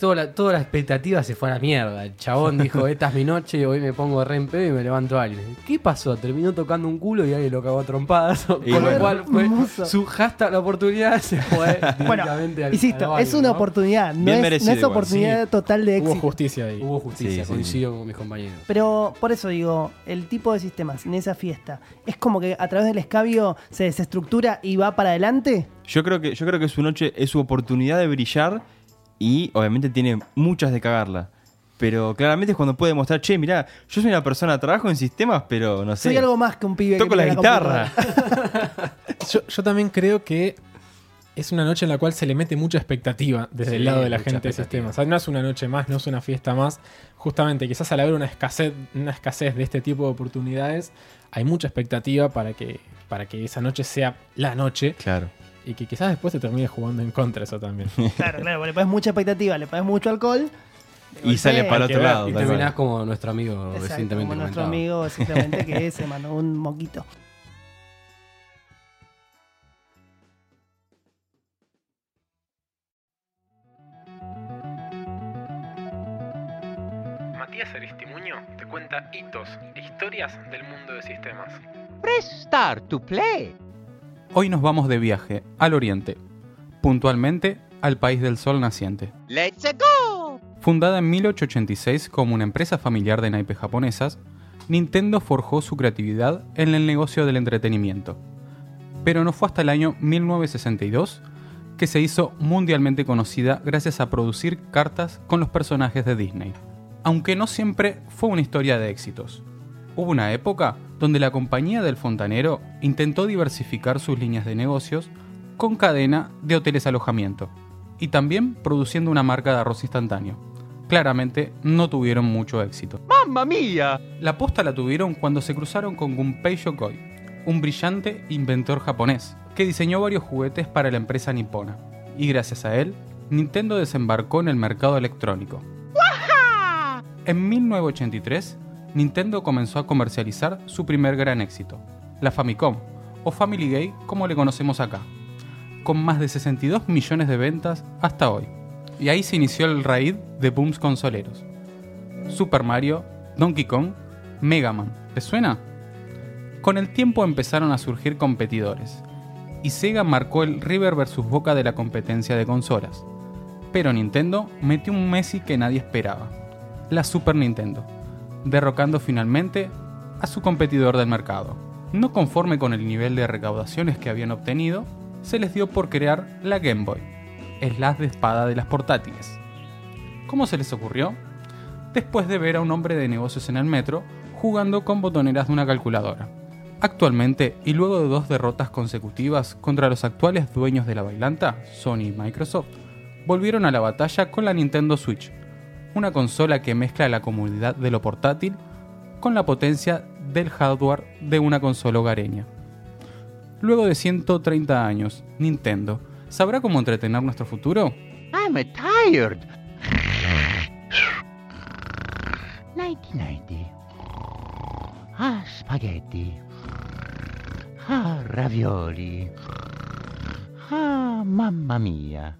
Toda la, toda la expectativa se fue a la mierda. El chabón dijo, esta es mi noche, hoy me pongo re en pedo y me levanto a alguien. ¿Qué pasó? Terminó tocando un culo y alguien lo cagó a trompadas. Con Y lo cual fue Hermoso. su hashtag la oportunidad se fue Bueno, directamente al insisto, al es una ¿no? oportunidad, no Bien es, no es igual, oportunidad total de Hubo éxito. justicia ahí. Hubo justicia, Sí, sí, coincido con mis compañeros. Pero por eso digo, el tipo de sistemas en esa fiesta, ¿es como que a través del escabio se desestructura y va para adelante? Yo creo que, yo creo que su noche es su oportunidad de brillar y obviamente tiene muchas de cagarla. Pero claramente es cuando puede mostrar, che, mirá, yo soy una persona, trabajo en sistemas, pero no sé. Soy algo más que un pibe Toco que la mira guitarra. Yo, yo también creo que es una noche en la cual se le mete mucha expectativa desde Sí, el lado de la gente de sistemas. O sea, no es una noche más, no es una fiesta más. Justamente, quizás al haber una escasez, una escasez de este tipo de oportunidades, hay mucha expectativa para que, para que esa noche sea la noche Claro. Y que quizás después te termine jugando en contra eso también. Claro, claro, le pones mucha expectativa, le pones mucho alcohol. Y sale para el otro ver, lado. Y terminás como nuestro amigo Exacto, recientemente como nuestro amigo exactamente que se mandó un moquito. Matías Aristimuño te cuenta hitos e historias del mundo de sistemas. Start to play. Hoy nos vamos de viaje al oriente, puntualmente al país del sol naciente. Let's go. Fundada en 1886 como una empresa familiar de naipes japonesas, Nintendo forjó su creatividad en el negocio del entretenimiento. Pero no fue hasta el año 1962 que se hizo mundialmente conocida gracias a producir cartas con los personajes de Disney. Aunque no siempre fue una historia de éxitos. Hubo una época donde la compañía del fontanero intentó diversificar sus líneas de negocios con cadena de hoteles alojamiento y también produciendo una marca de arroz instantáneo. Claramente no tuvieron mucho éxito. Mamma mia. La posta la tuvieron cuando se cruzaron con Gunpei Yokoi, un brillante inventor japonés que diseñó varios juguetes para la empresa nipona, y gracias a él, Nintendo desembarcó en el mercado electrónico. En 1983, Nintendo comenzó a comercializar su primer gran éxito, la Famicom, o Family Game como le conocemos acá, con más de 62 millones de ventas hasta hoy. Y ahí se inició el raid de booms consoleros. Super Mario, Donkey Kong, Mega Man. ¿Te suena? Con el tiempo empezaron a surgir competidores, y Sega marcó el River vs Boca de la competencia de consolas. Pero Nintendo metió un Messi que nadie esperaba, la Super Nintendo, derrocando finalmente a su competidor del mercado. No conforme con el nivel de recaudaciones que habían obtenido, se les dio por crear la Game Boy, slash de espada de las portátiles. ¿Cómo se les ocurrió? Después de ver a un hombre de negocios en el metro jugando con botoneras de una calculadora. Actualmente, y luego de dos derrotas consecutivas contra los actuales dueños de la bailanta, Sony y Microsoft, volvieron a la batalla con la Nintendo Switch, una consola que mezcla la comodidad de lo portátil con la potencia del hardware de una consola hogareña. Luego de 130 años, Nintendo, ¿sabrá cómo entretener nuestro futuro? I'm tired. 1990. Ah, spaghetti. Ah, ravioli. Ah, mamma mia.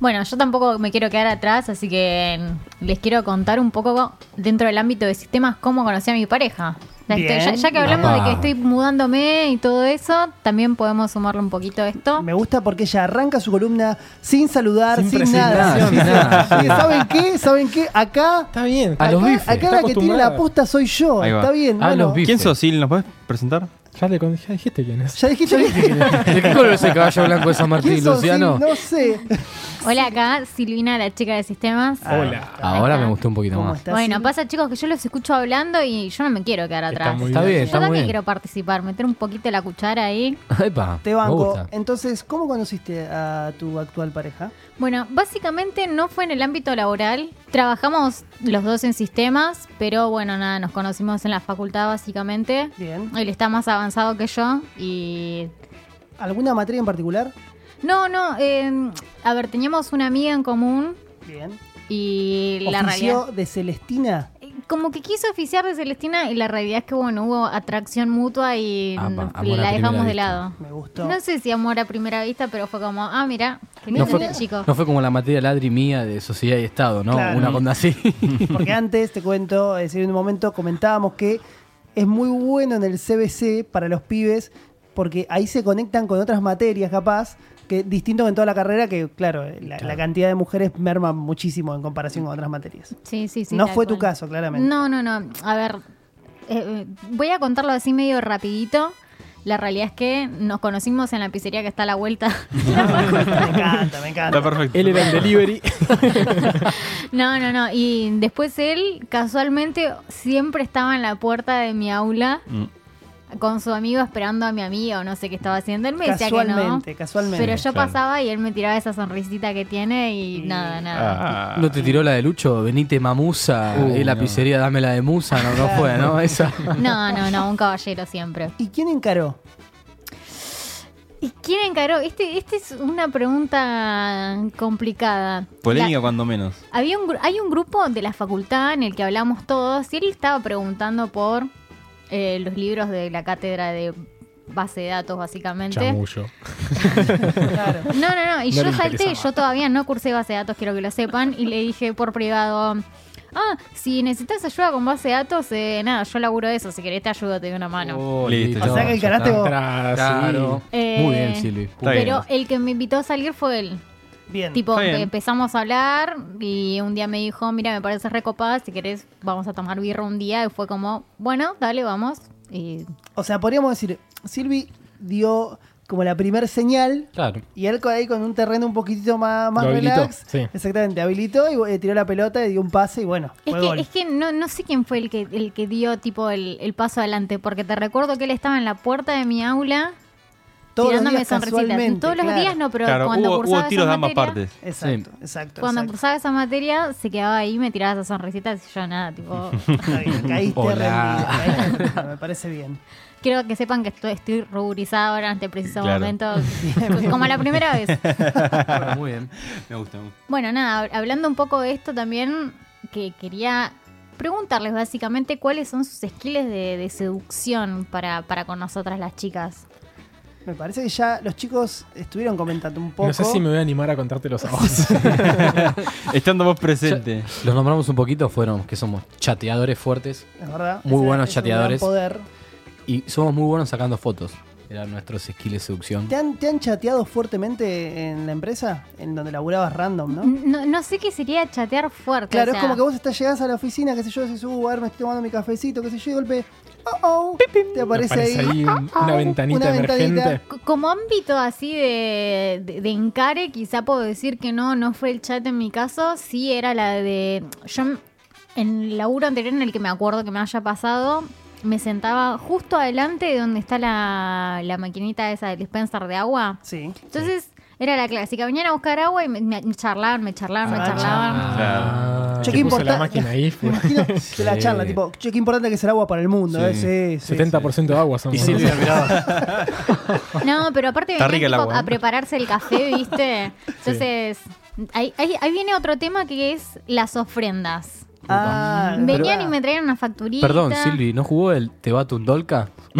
Bueno, yo tampoco me quiero quedar atrás, así que les quiero contar un poco dentro del ámbito de sistemas cómo conocí a mi pareja. Bien. ya, ya que hablamos Papá. de que estoy mudándome y todo eso, también podemos sumarle un poquito a esto. Me gusta porque ella arranca su columna sin saludar, sin, Sin nada. sin nada, Sí, ¿Saben qué? ¿Saben qué? Acá, Está bien. A los acá, bifes. acá Está la que tiene la posta soy yo. Ahí va. Está bien. A bueno. los bifes. ¿Quién sos, Sil? ¿Nos puedes presentar? Ya, le con- ya dijiste quién es. Ya dijiste que ¿De qué color es el caballo blanco de San Martín, ¿Quién? Luciano? Sí, no sé. Hola, acá Silvina, la chica de sistemas. Hola. Ahora me gustó un poquito ¿Cómo más. estás? Bueno, pasa chicos que yo los escucho hablando y yo no me quiero quedar Está atrás. muy Está bien. bien, yo está muy también bien. quiero participar, meter un poquito la cuchara ahí. Epa, Te me banco. gusta. Entonces, ¿cómo conociste a tu actual pareja? Bueno, básicamente no fue en el ámbito laboral. Trabajamos los dos en sistemas, pero bueno, nada, nos conocimos en la facultad básicamente. Bien. Él está más avanzado que yo y... ¿Alguna materia en particular? No, no, eh, a ver, teníamos una amiga en común Bien. Y la realidad. de Celestina. Como que quiso oficiar de Celestina y la realidad es que, bueno, hubo atracción mutua y Apa, mm, amor a la dejamos de lado. Me gustó. No sé si amor a primera vista, pero fue como, ah, mira, qué No fue, chico. no fue como la materia ladri mía de sociedad y estado, ¿no? Claro. Una onda así. Porque antes, te cuento, es decir, en un momento comentábamos que es muy bueno en el CBC para los pibes porque ahí se conectan con otras materias capaz, que distinto que en toda la carrera, que claro, la, la cantidad de mujeres merma muchísimo en comparación con otras materias. Sí, sí, sí. no fue tu caso, claramente. No, no, no. A ver, eh, eh, voy a contarlo así medio rapidito. La realidad es que nos conocimos en la pizzería que está a la vuelta. me encanta, me encanta. Está perfecto. Él era el delivery. No, no, no. Y después él, casualmente, siempre estaba en la puerta de mi aula Mm. Con su amigo esperando a mi amiga o no sé qué estaba haciendo. Él me decía que no. Casualmente, casualmente. Pero yo Claro. pasaba y él me tiraba esa sonrisita que tiene y, nada, nada. Ah. ¿No te tiró la de Lucho? Venite mamusa. Uh, y la no. pizzería, dame la de musa. No, no fue, ¿no? Esa. No, no, no, un caballero siempre. ¿Y quién encaró? ¿Y quién encaró? Este, este es una pregunta complicada. Polémica cuando menos. había un, hay un grupo de la facultad en el que hablamos todos y él estaba preguntando por eh, los libros de la cátedra de base de datos, básicamente. Chamullo. Claro. No, no, no. Y No yo salté, yo todavía no cursé base de datos, quiero que lo sepan, y le dije por privado. Ah, si necesitas ayuda con base de datos, eh, nada, yo laburo de eso. Si querés te ayudo, te doy una mano. Oh, Listo. O sea que vos. Claro. Eh, Muy bien, Silvi. Está bien. Pero el que me invitó a salir fue él. Bien. Tipo, bien. empezamos a hablar y un día me dijo, mira, me parece recopada, si querés vamos a tomar birra un día. Y fue como, bueno, dale, vamos. Y O sea, podríamos decir, Silvi dio como la primer señal Claro. y él con- ahí con un terreno un poquitito más, más habilitó, relax. sí. Exactamente, habilitó y eh, tiró la pelota y dio un pase y bueno, es fue que, gol. es que no, no sé quién fue el que, el que dio tipo el, el paso adelante, porque te recuerdo que él estaba en la puerta de mi aula Todos los tirándome días sonrisitas. casualmente, Todos los claro. días no, pero Claro, cuando hubo, cursaba hubo tiros de esa ambas materia, partes. Exacto, exacto. Cuando exacto. cursaba esa materia, se quedaba ahí me tiraba esas sonrisitas y yo nada, tipo... Está bien, caíste Hola. rendido, caíste me parece bien. Quiero que sepan que estoy, estoy ruborizada ahora en este preciso Claro. momento, como la primera vez. Bueno, muy bien. Me gusta. Bueno, nada, hab- hablando un poco de esto también, que quería preguntarles básicamente cuáles son sus skills de, de seducción para, para con nosotras las chicas. Me parece que ya los chicos estuvieron comentando un poco. No sé si me voy a animar a contártelos a vos. Estando vos presente. Los nombramos un poquito, fueron que somos chateadores fuertes Es verdad. Muy buenos es un gran chateadores. poder. y somos muy buenos sacando fotos. Eran nuestros skills de seducción. ¿Te han, ¿Te han chateado fuertemente en la empresa? En donde laburabas random, ¿no? No, no sé qué sería chatear fuerte. Claro, o sea, es como que vos estás llegás a la oficina, qué sé yo, decís, uh, a ver, me estoy tomando mi cafecito, qué sé yo, y de golpe, oh, oh, te aparece, Aparece ahí un- una ventanita una emergente. Como ámbito así de, de, de encare, quizá puedo decir que no, no fue el chat en mi caso, sí era la de... Yo en el laburo anterior en el que me acuerdo que me haya pasado, me sentaba justo adelante de donde está la, la maquinita esa del dispenser de agua. Sí. Entonces era la clásica, venían a buscar agua y me, me charlaban, me charlaban, me Ah, charlaban. Claro. Che, qué puso la máquina ahí. Me fue- imagino que la Sí. charla, tipo, che, qué importante que es el agua para el mundo, Sí. ¿eh? Sí, sí, 70% de agua son. Y Silvia miraba. No, pero aparte Está venían tipo agua, ¿eh? a prepararse el café, ¿viste? Entonces, ahí, ahí, ahí viene otro tema que es las ofrendas. Ah, Venían y me traían una facturita. Perdón, Silvi, ¿no jugó el Te va tu Dolca?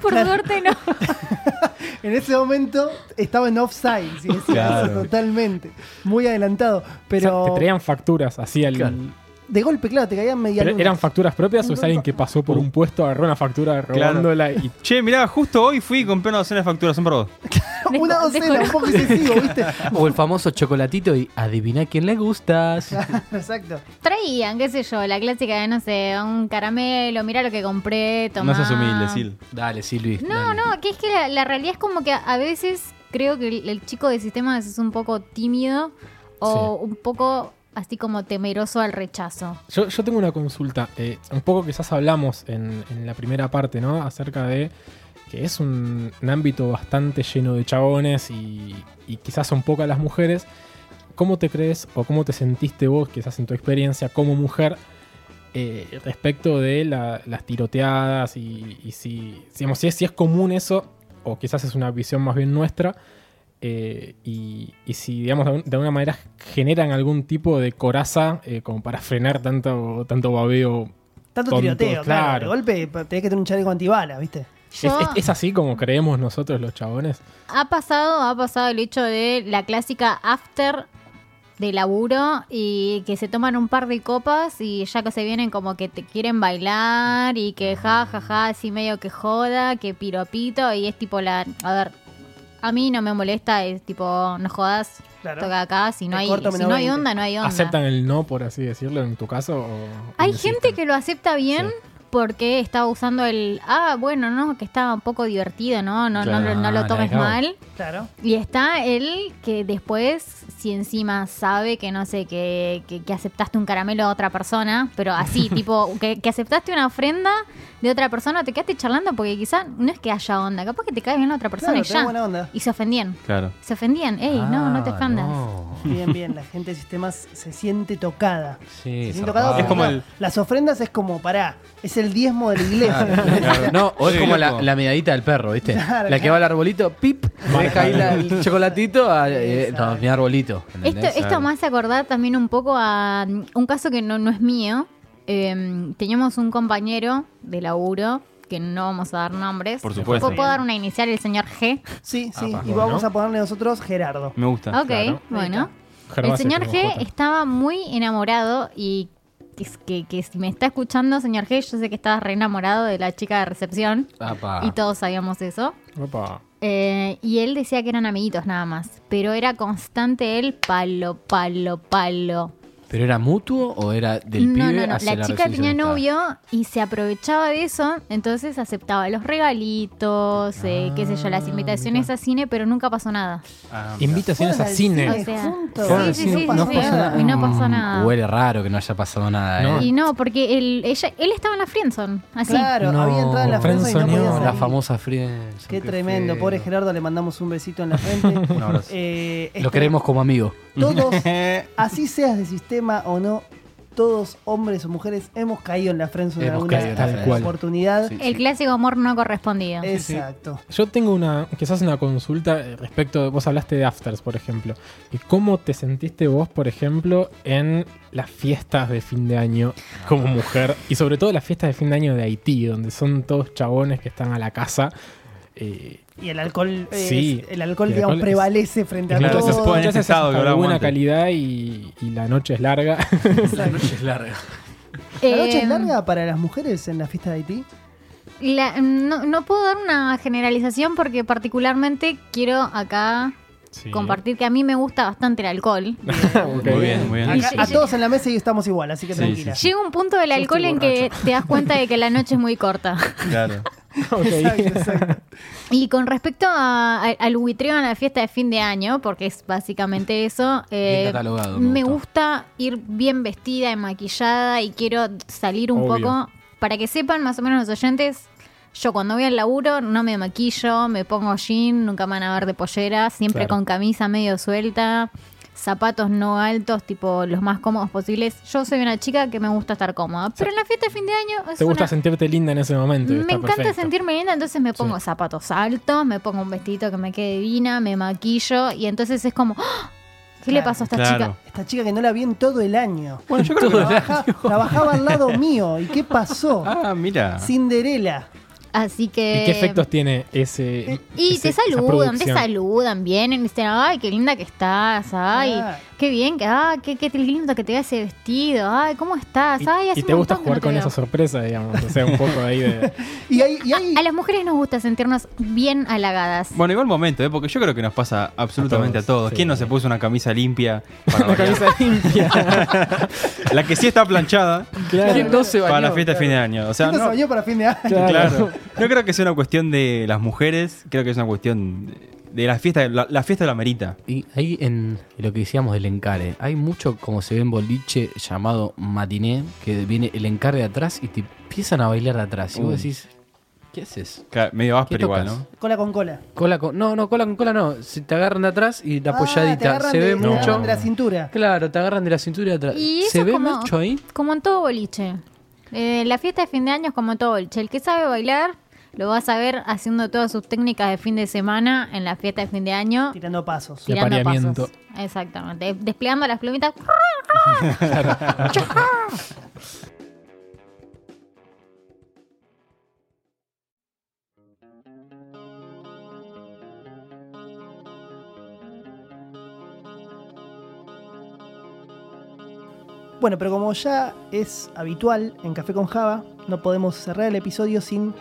Por suerte no. En ese momento estaba en offside, Claro. eso totalmente. Muy adelantado. O sea, Pero te traían facturas así al. Claro. De golpe, claro, te caían media luna. ¿Eran facturas propias o es alguien que pasó por un puesto, agarró una factura robándola y Che, mirá, justo hoy fui y compré una docena de facturas, son para vos. Una docena, un poco excesivo, ¿viste? O el famoso chocolatito y adivina quién le gustas. Exacto. Traían, qué sé yo, la clásica de, no sé, un caramelo, mira lo que compré, tomá. No seas humilde, Sil. Dale, Silvi. No, dale. no, que es que la, la realidad es como que a, veces creo que el, el chico de sistemas es un poco tímido o un poco así como temeroso al rechazo. Yo, yo tengo una consulta. eh, un poco quizás hablamos en, en la primera parte, ¿no? Acerca de que es un, ámbito bastante lleno de chabones y, y quizás son pocas las mujeres. ¿Cómo te crees o cómo te sentiste vos, quizás en tu experiencia como mujer, eh, respecto de la- las tiroteadas y, y si, digamos, si, es, si es común eso, o quizás es una visión más bien nuestra, eh, y, y si, digamos, de, alguna manera generan algún tipo de coraza eh, como para frenar tanto, tanto babeo. Tanto Tonto, tiroteo, claro. claro. De golpe tenés que tener un chaleco antibalas, ¿viste? ¿Es, Yo- es- es así como creemos nosotros los chabones? Ha pasado, ha pasado el hecho de la clásica after de laburo y que se toman un par de copas y ya que se vienen como que te quieren bailar y que ja, ja, ja, así medio que joda, que piropito y es tipo la... A ver, a mí no me molesta, es tipo, no jodas, Claro. toca acá, si no Te hay, corto si no hay 20. onda, no hay onda. ¿Aceptan el no, por así decirlo, en tu caso? o Hay insisten? gente que lo acepta bien Sí. Porque estaba usando el, ah, bueno, no, que estaba un poco divertido, ¿no? No, no, Claro, no, lo tomes mal. Claro. Y está el que después, si encima sabe que no sé, que, que, que aceptaste un caramelo a otra persona, pero así, tipo, que, que aceptaste una ofrenda de otra persona, te quedaste charlando porque quizá no es que haya onda, capaz que te cae bien la otra persona Claro, y ya. buena onda. Y se ofendían. Claro. Se ofendían, ey, no, no te Ah, ofendas. no. Bien, bien. La gente de sistemas se siente tocada. Sí, se siente tocada Es como el- Las ofrendas es como, pará, es el diezmo de la iglesia. Claro. No, o es como la, la del perro, ¿viste? Claro, la que claro. va al arbolito, pip, deja ahí la- el chocolatito, a, eh, no, mi arbolito. Esto, ¿entendés? esto me hace acordar también un poco a mm, un caso que no, no es mío. Eh, teníamos un compañero de laburo, que no vamos a dar nombres. Por supuesto. ¿Puedo, puedo dar una inicial, el señor G? Sí, sí. Ah, y vamos a ponerle nosotros Gerardo. Me gusta. Ok, claro. bueno. El señor G J. estaba muy enamorado y que, que, que si me está escuchando, señor G, yo sé que estabas re enamorado de la chica de recepción Apa. y todos sabíamos eso. Opa. Eh, y él decía que eran amiguitos nada más, pero era constante el palo, palo, palo. ¿Pero era mutuo o era del no, pibe no, no. hacia La la chica tenía novio y se aprovechaba de eso, entonces aceptaba los regalitos, eh, qué sé yo, las invitaciones a cine, pero nunca pasó nada. Ah. Invitaciones a cine. O sea, Sí, sí, no pasó nada. Y no pasó Mm, nada. Huele raro que no haya pasado nada. No. ¿eh? Y no, porque él, ella, él estaba en la friendzone, así. Claro, había entrado en la Friendzone, friendzone y no podía no, la famosa Friends. Qué tremendo, pobre Gerardo, le mandamos un besito en la frente. Un abrazo. Eh, Lo este- queremos como amigo. Todos, así seas de sistema o no, todos, hombres o mujeres, hemos caído en la friendzone en Hemos alguna caído en la friendzone. oportunidad. Sí. El clásico amor no correspondido. Exacto. Yo tengo una, quizás una consulta eh, respecto, vos hablaste de afters, por ejemplo. ¿Y cómo te sentiste vos, por ejemplo, en las fiestas de fin de año como mujer? Y sobre todo las fiestas de fin de año de Haití, donde son todos chabones que están a la casa. eh, Y el alcohol, eh, Sí, el alcohol, el digamos, alcohol es- prevalece frente a Claro, todo. de buena calidad y, y la noche es larga. La noche es larga. ¿La noche es larga para las mujeres en la fiesta de Haití? la- no, no puedo dar una generalización porque particularmente quiero acá Sí. compartir que a mí me gusta bastante el alcohol. Muy bien, muy bien. Acá- a todos en la mesa y estamos igual, así que Sí, tranquila. sí, Llega un punto del alcohol en que te das cuenta de que la noche es muy corta. Claro. Ok. Exacto, exacto. Y con respecto a- a- al buitreo en la fiesta de fin de año, porque es básicamente eso, eh, me me gusta ir bien vestida y maquillada y quiero salir un Obvio. poco, para que sepan más o menos los oyentes, yo cuando voy al laburo no me maquillo, me pongo jean, nunca me van a ver de pollera, siempre Claro. con camisa medio suelta, zapatos no altos, tipo los más cómodos posibles. Yo soy una chica que me gusta estar cómoda, pero en la fiesta de fin de año es Te gusta una- sentirte linda en ese momento. me encanta perfecto. sentirme linda, entonces me pongo zapatos altos, me pongo un vestido que me quede divina, me maquillo y entonces es como, ¡Ah! ¿qué le pasó a esta claro. chica? Esta chica que no la vi en todo el año. Bueno, yo creo que. Trabaja- trabajaba al lado mío. ¿Y qué pasó? Ah, mira. Cinderela. Así que... ¿Y qué efectos tiene ese? Y ese- te saludan, te saludan, vienen y dicen, ay, qué linda que estás, ay, Ah. qué bien, que, ay, qué, qué lindo que te ve ese vestido, ay, ¿cómo estás? Ay, hace y te gusta jugar no te con veo". esa sorpresa, digamos. O sea, un poco ahí de. Y hay, y hay- A las mujeres nos gusta sentirnos bien halagadas. Bueno, igual momento, ¿eh? porque yo creo que nos pasa absolutamente a A todos. sí. ¿Quién no se puso una camisa limpia? Para Una camisa limpia. La que sí está planchada claro. ¿Quién no se para la fiesta de fin de año. O sea, ¿Quién nos no, bañó para fin de año? Claro. No creo que sea una cuestión de las mujeres, creo que es una cuestión de, de la fiesta. La, la fiesta de la merita. Y ahí en lo que decíamos del encare, hay mucho como se ve en boliche llamado matiné, que viene el encare de atrás y te empiezan a bailar de atrás. Y vos decís, ¿qué haces? Claro, Medio áspero ¿Qué igual? ¿no? Cola con cola. Cola con, no, no, cola con cola no. Si te agarran de atrás y la Ah, te apoyadita. se de- ve te mucho. agarran de la cintura. Claro, te agarran de la cintura de atrás. Y eso ¿Se ve como- mucho ahí? Como en todo boliche. Eh, la fiesta de fin de año es como todo. El que sabe bailar lo vas a ver haciendo todas sus técnicas de fin de semana en la fiesta de fin de año. Tirando pasos. De tirando apareamiento. pasos. Exactamente. Desplegando las plumitas. Bueno, pero como ya es habitual en Café con Java, no podemos cerrar el episodio sin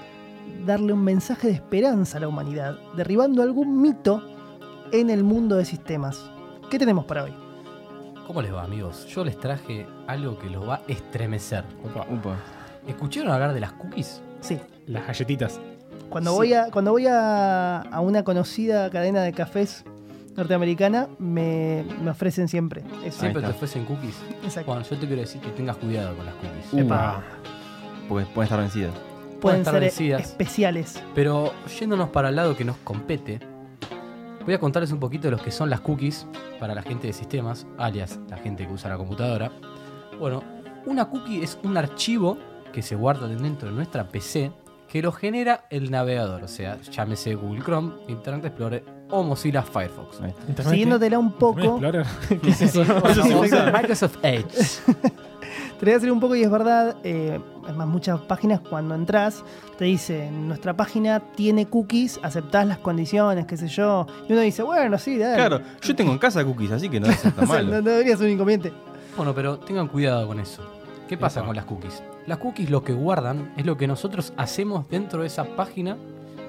darle un mensaje de esperanza a la humanidad, derribando algún mito en el mundo de sistemas. ¿Qué tenemos para hoy? ¿Cómo les va, amigos? Yo les traje algo que los va a estremecer. Opa. Upa. ¿Escucharon hablar de las cookies? Sí, Las galletitas. cuando Sí. voy, a, cuando voy a, a una conocida cadena de cafés norteamericana, me, me ofrecen siempre eso. Siempre te ofrecen cookies. Exacto. Bueno, yo te quiero decir que tengas cuidado con las cookies. Uh, Epa. Porque pueden estar vencidas. Pueden estar ser vencidas. especiales. Pero yéndonos para el lado que nos compete, voy a contarles un poquito de lo que son las cookies para la gente de sistemas, alias la gente que usa la computadora. Bueno, una cookie es un archivo que se guarda dentro de nuestra PC que lo genera el navegador, o sea, llámese Google Chrome, Internet Explorer o Mozilla Firefox. Siguiéndotela un Internet poco. Microsoft Edge. te voy a decir un poco y es verdad, eh, es más, muchas páginas cuando entras te dice, nuestra página tiene cookies, aceptás las condiciones, qué sé yo. Y uno dice, bueno, sí, dale. Claro, yo tengo en casa cookies, así que no es tan O sea, malo. no, no debería ser un inconveniente. Bueno, pero tengan cuidado con eso. ¿Qué pasa Epa. con las cookies? Las cookies lo que guardan es lo que nosotros hacemos dentro de esa página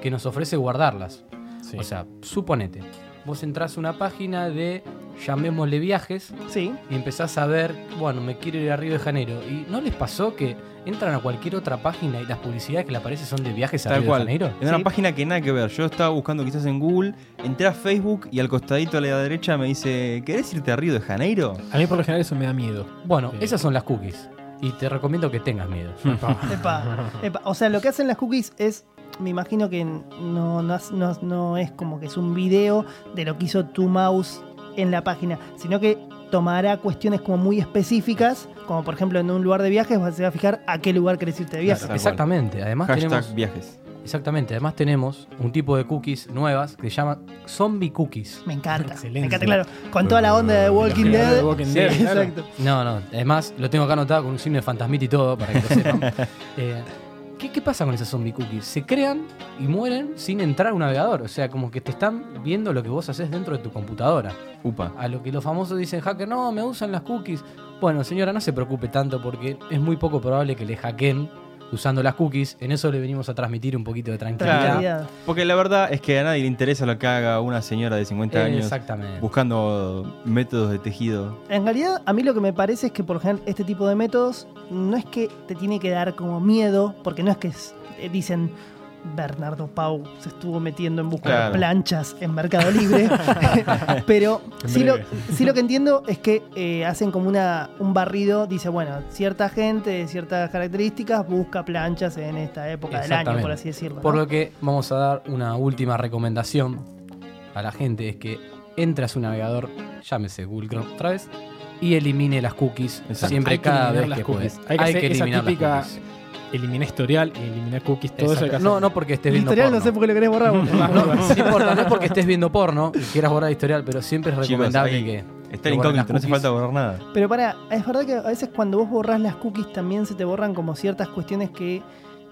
que nos ofrece guardarlas. Sí. O sea, suponete, vos entras a una página de, llamémosle viajes, Sí, y empezás a ver, bueno, me quiero ir a Río de Janeiro. ¿Y no les pasó que entran a cualquier otra página y las publicidades que le aparecen son de viajes a Tal Río cual. de Janeiro? En una página que nada que ver. Yo estaba buscando quizás en Google, entré a Facebook y al costadito a la derecha me dice, ¿querés irte a Río de Janeiro? A mí por lo general eso me da miedo. Bueno, Sí. esas son las cookies. Y te recomiendo que tengas miedo. epa, epa. O sea, lo que hacen las cookies es, me imagino que no, no, es- no- no es como que es un video de lo que hizo tu mouse en la página, sino que tomará cuestiones como muy específicas, como por ejemplo en un lugar de viajes, vas- se va a fijar a qué lugar querés irte de viaje. Exactamente. Además Hashtag tenemos viajes. Exactamente, además tenemos un tipo de cookies nuevas que se llama zombie cookies. Me encanta. Excelente. Me encanta, claro. Con toda la onda de Walking Dead. de Walking Sí, Dead, claro. Exacto. No, no, además lo tengo acá anotado con un signo de fantasmita y todo para que lo sepan. Eh, ¿qué, qué pasa con esas zombie cookies? Se crean y mueren sin entrar a un navegador. O sea, como que te están viendo lo que vos haces dentro de tu computadora. Upa. A lo que los famosos dicen, hacker, no, me usan las cookies. Bueno, señora, no se preocupe tanto porque es muy poco probable que le hackeen usando las cookies. En eso le venimos a transmitir un poquito de tranquilidad. Porque la verdad es que a nadie le interesa lo que haga una señora de 50 años Exactamente. buscando métodos de tejido. En realidad, a mí lo que me parece es que, por ejemplo, este tipo de métodos no es que te tiene que dar como miedo, porque no es que es- eh, dicen Bernardo Pau se estuvo metiendo en busca de Claro. planchas en Mercado Libre, pero sí lo, sí lo que entiendo es que eh, hacen como una, un barrido, dice, bueno, cierta gente de ciertas características busca planchas en esta época del año, por así decirlo. Por lo que vamos a dar una última recomendación a la gente, es que entre a su navegador, llámese Google Chrome otra vez, y elimine las cookies Exacto. siempre Hay que cada vez las que puede. Hay que hacer esa eliminar las típica cookies. Eliminar historial, eliminar cookies, todo eso que. No, no porque estés El viendo historial porno. no sé por qué lo querés borrar. No, no importa, no es porque estés viendo porno y quieras borrar historial, pero siempre es recomendable que. Está el incógnito, no hace falta borrar nada. Pero para, es verdad que a veces cuando vos borrás las cookies también se te borran como ciertas cuestiones que,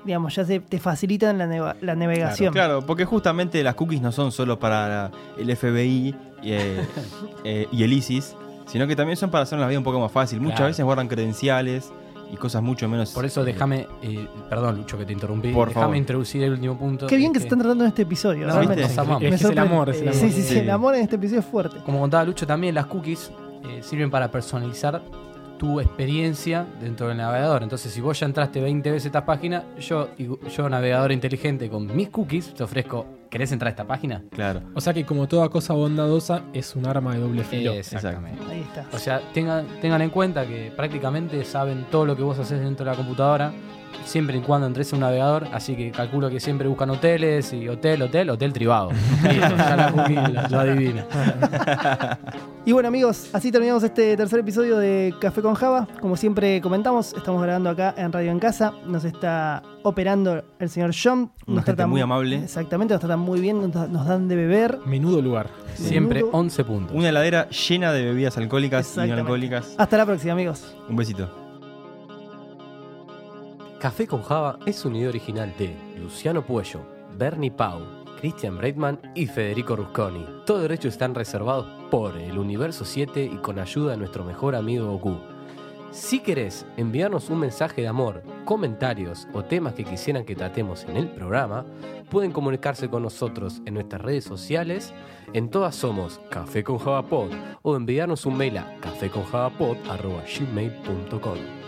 digamos, ya se te facilitan la, neva- la navegación. Claro, porque justamente las cookies no son solo para el FBI y, eh, eh, y el ISIS, sino que también son para hacer la vida un poco más fácil. Muchas Claro. veces guardan credenciales y cosas mucho menos. Por eso déjame, eh, perdón Lucho que te interrumpí, Por déjame introducir el último punto. Qué bien que se están tratando en este episodio. No, realmente. nos amamos. Es que es el amor, es el Eh, amor. Sí, sí, sí, Sí. el amor en este episodio es fuerte. Como contaba Lucho también, las cookies eh, sirven para personalizar tu experiencia dentro del navegador. Entonces, si vos ya entraste 20 veces a esta página, yo, yo navegador inteligente con mis cookies, te ofrezco, ¿querés entrar a esta página? Claro. O sea que como toda cosa bondadosa es un arma de doble filo. Exactamente. Ahí está. O sea, tengan, tengan en cuenta que prácticamente saben todo lo que vos haces dentro de la computadora siempre y cuando entres a un navegador, así que calculo que siempre buscan hoteles y hotel, hotel, hotel tribado. Listo, ya la lo, adivina. Y bueno amigos, así terminamos este tercer episodio de Café con Java. Como siempre comentamos, estamos grabando acá en Radio en Casa. Nos está operando el señor John. Una muy amable. Exactamente, nos tratan muy bien, nos, da- nos dan de beber. Menudo lugar. Siempre Menudo. 11 puntos. Una heladera llena de bebidas alcohólicas y no alcohólicas. Hasta la próxima amigos. Un besito. Café con Java es un idea original de Luciano Puello, Bernie Pau, Christian Breitman y Federico Rusconi. Todos derechos están reservados por el Universo 7 y con ayuda de nuestro mejor amigo Goku. Si querés enviarnos un mensaje de amor, comentarios o temas que quisieran que tratemos en el programa, pueden comunicarse con nosotros en nuestras redes sociales. En todas somos Café con Java Pod o enviarnos un mail a caféconjavapod.gmail.com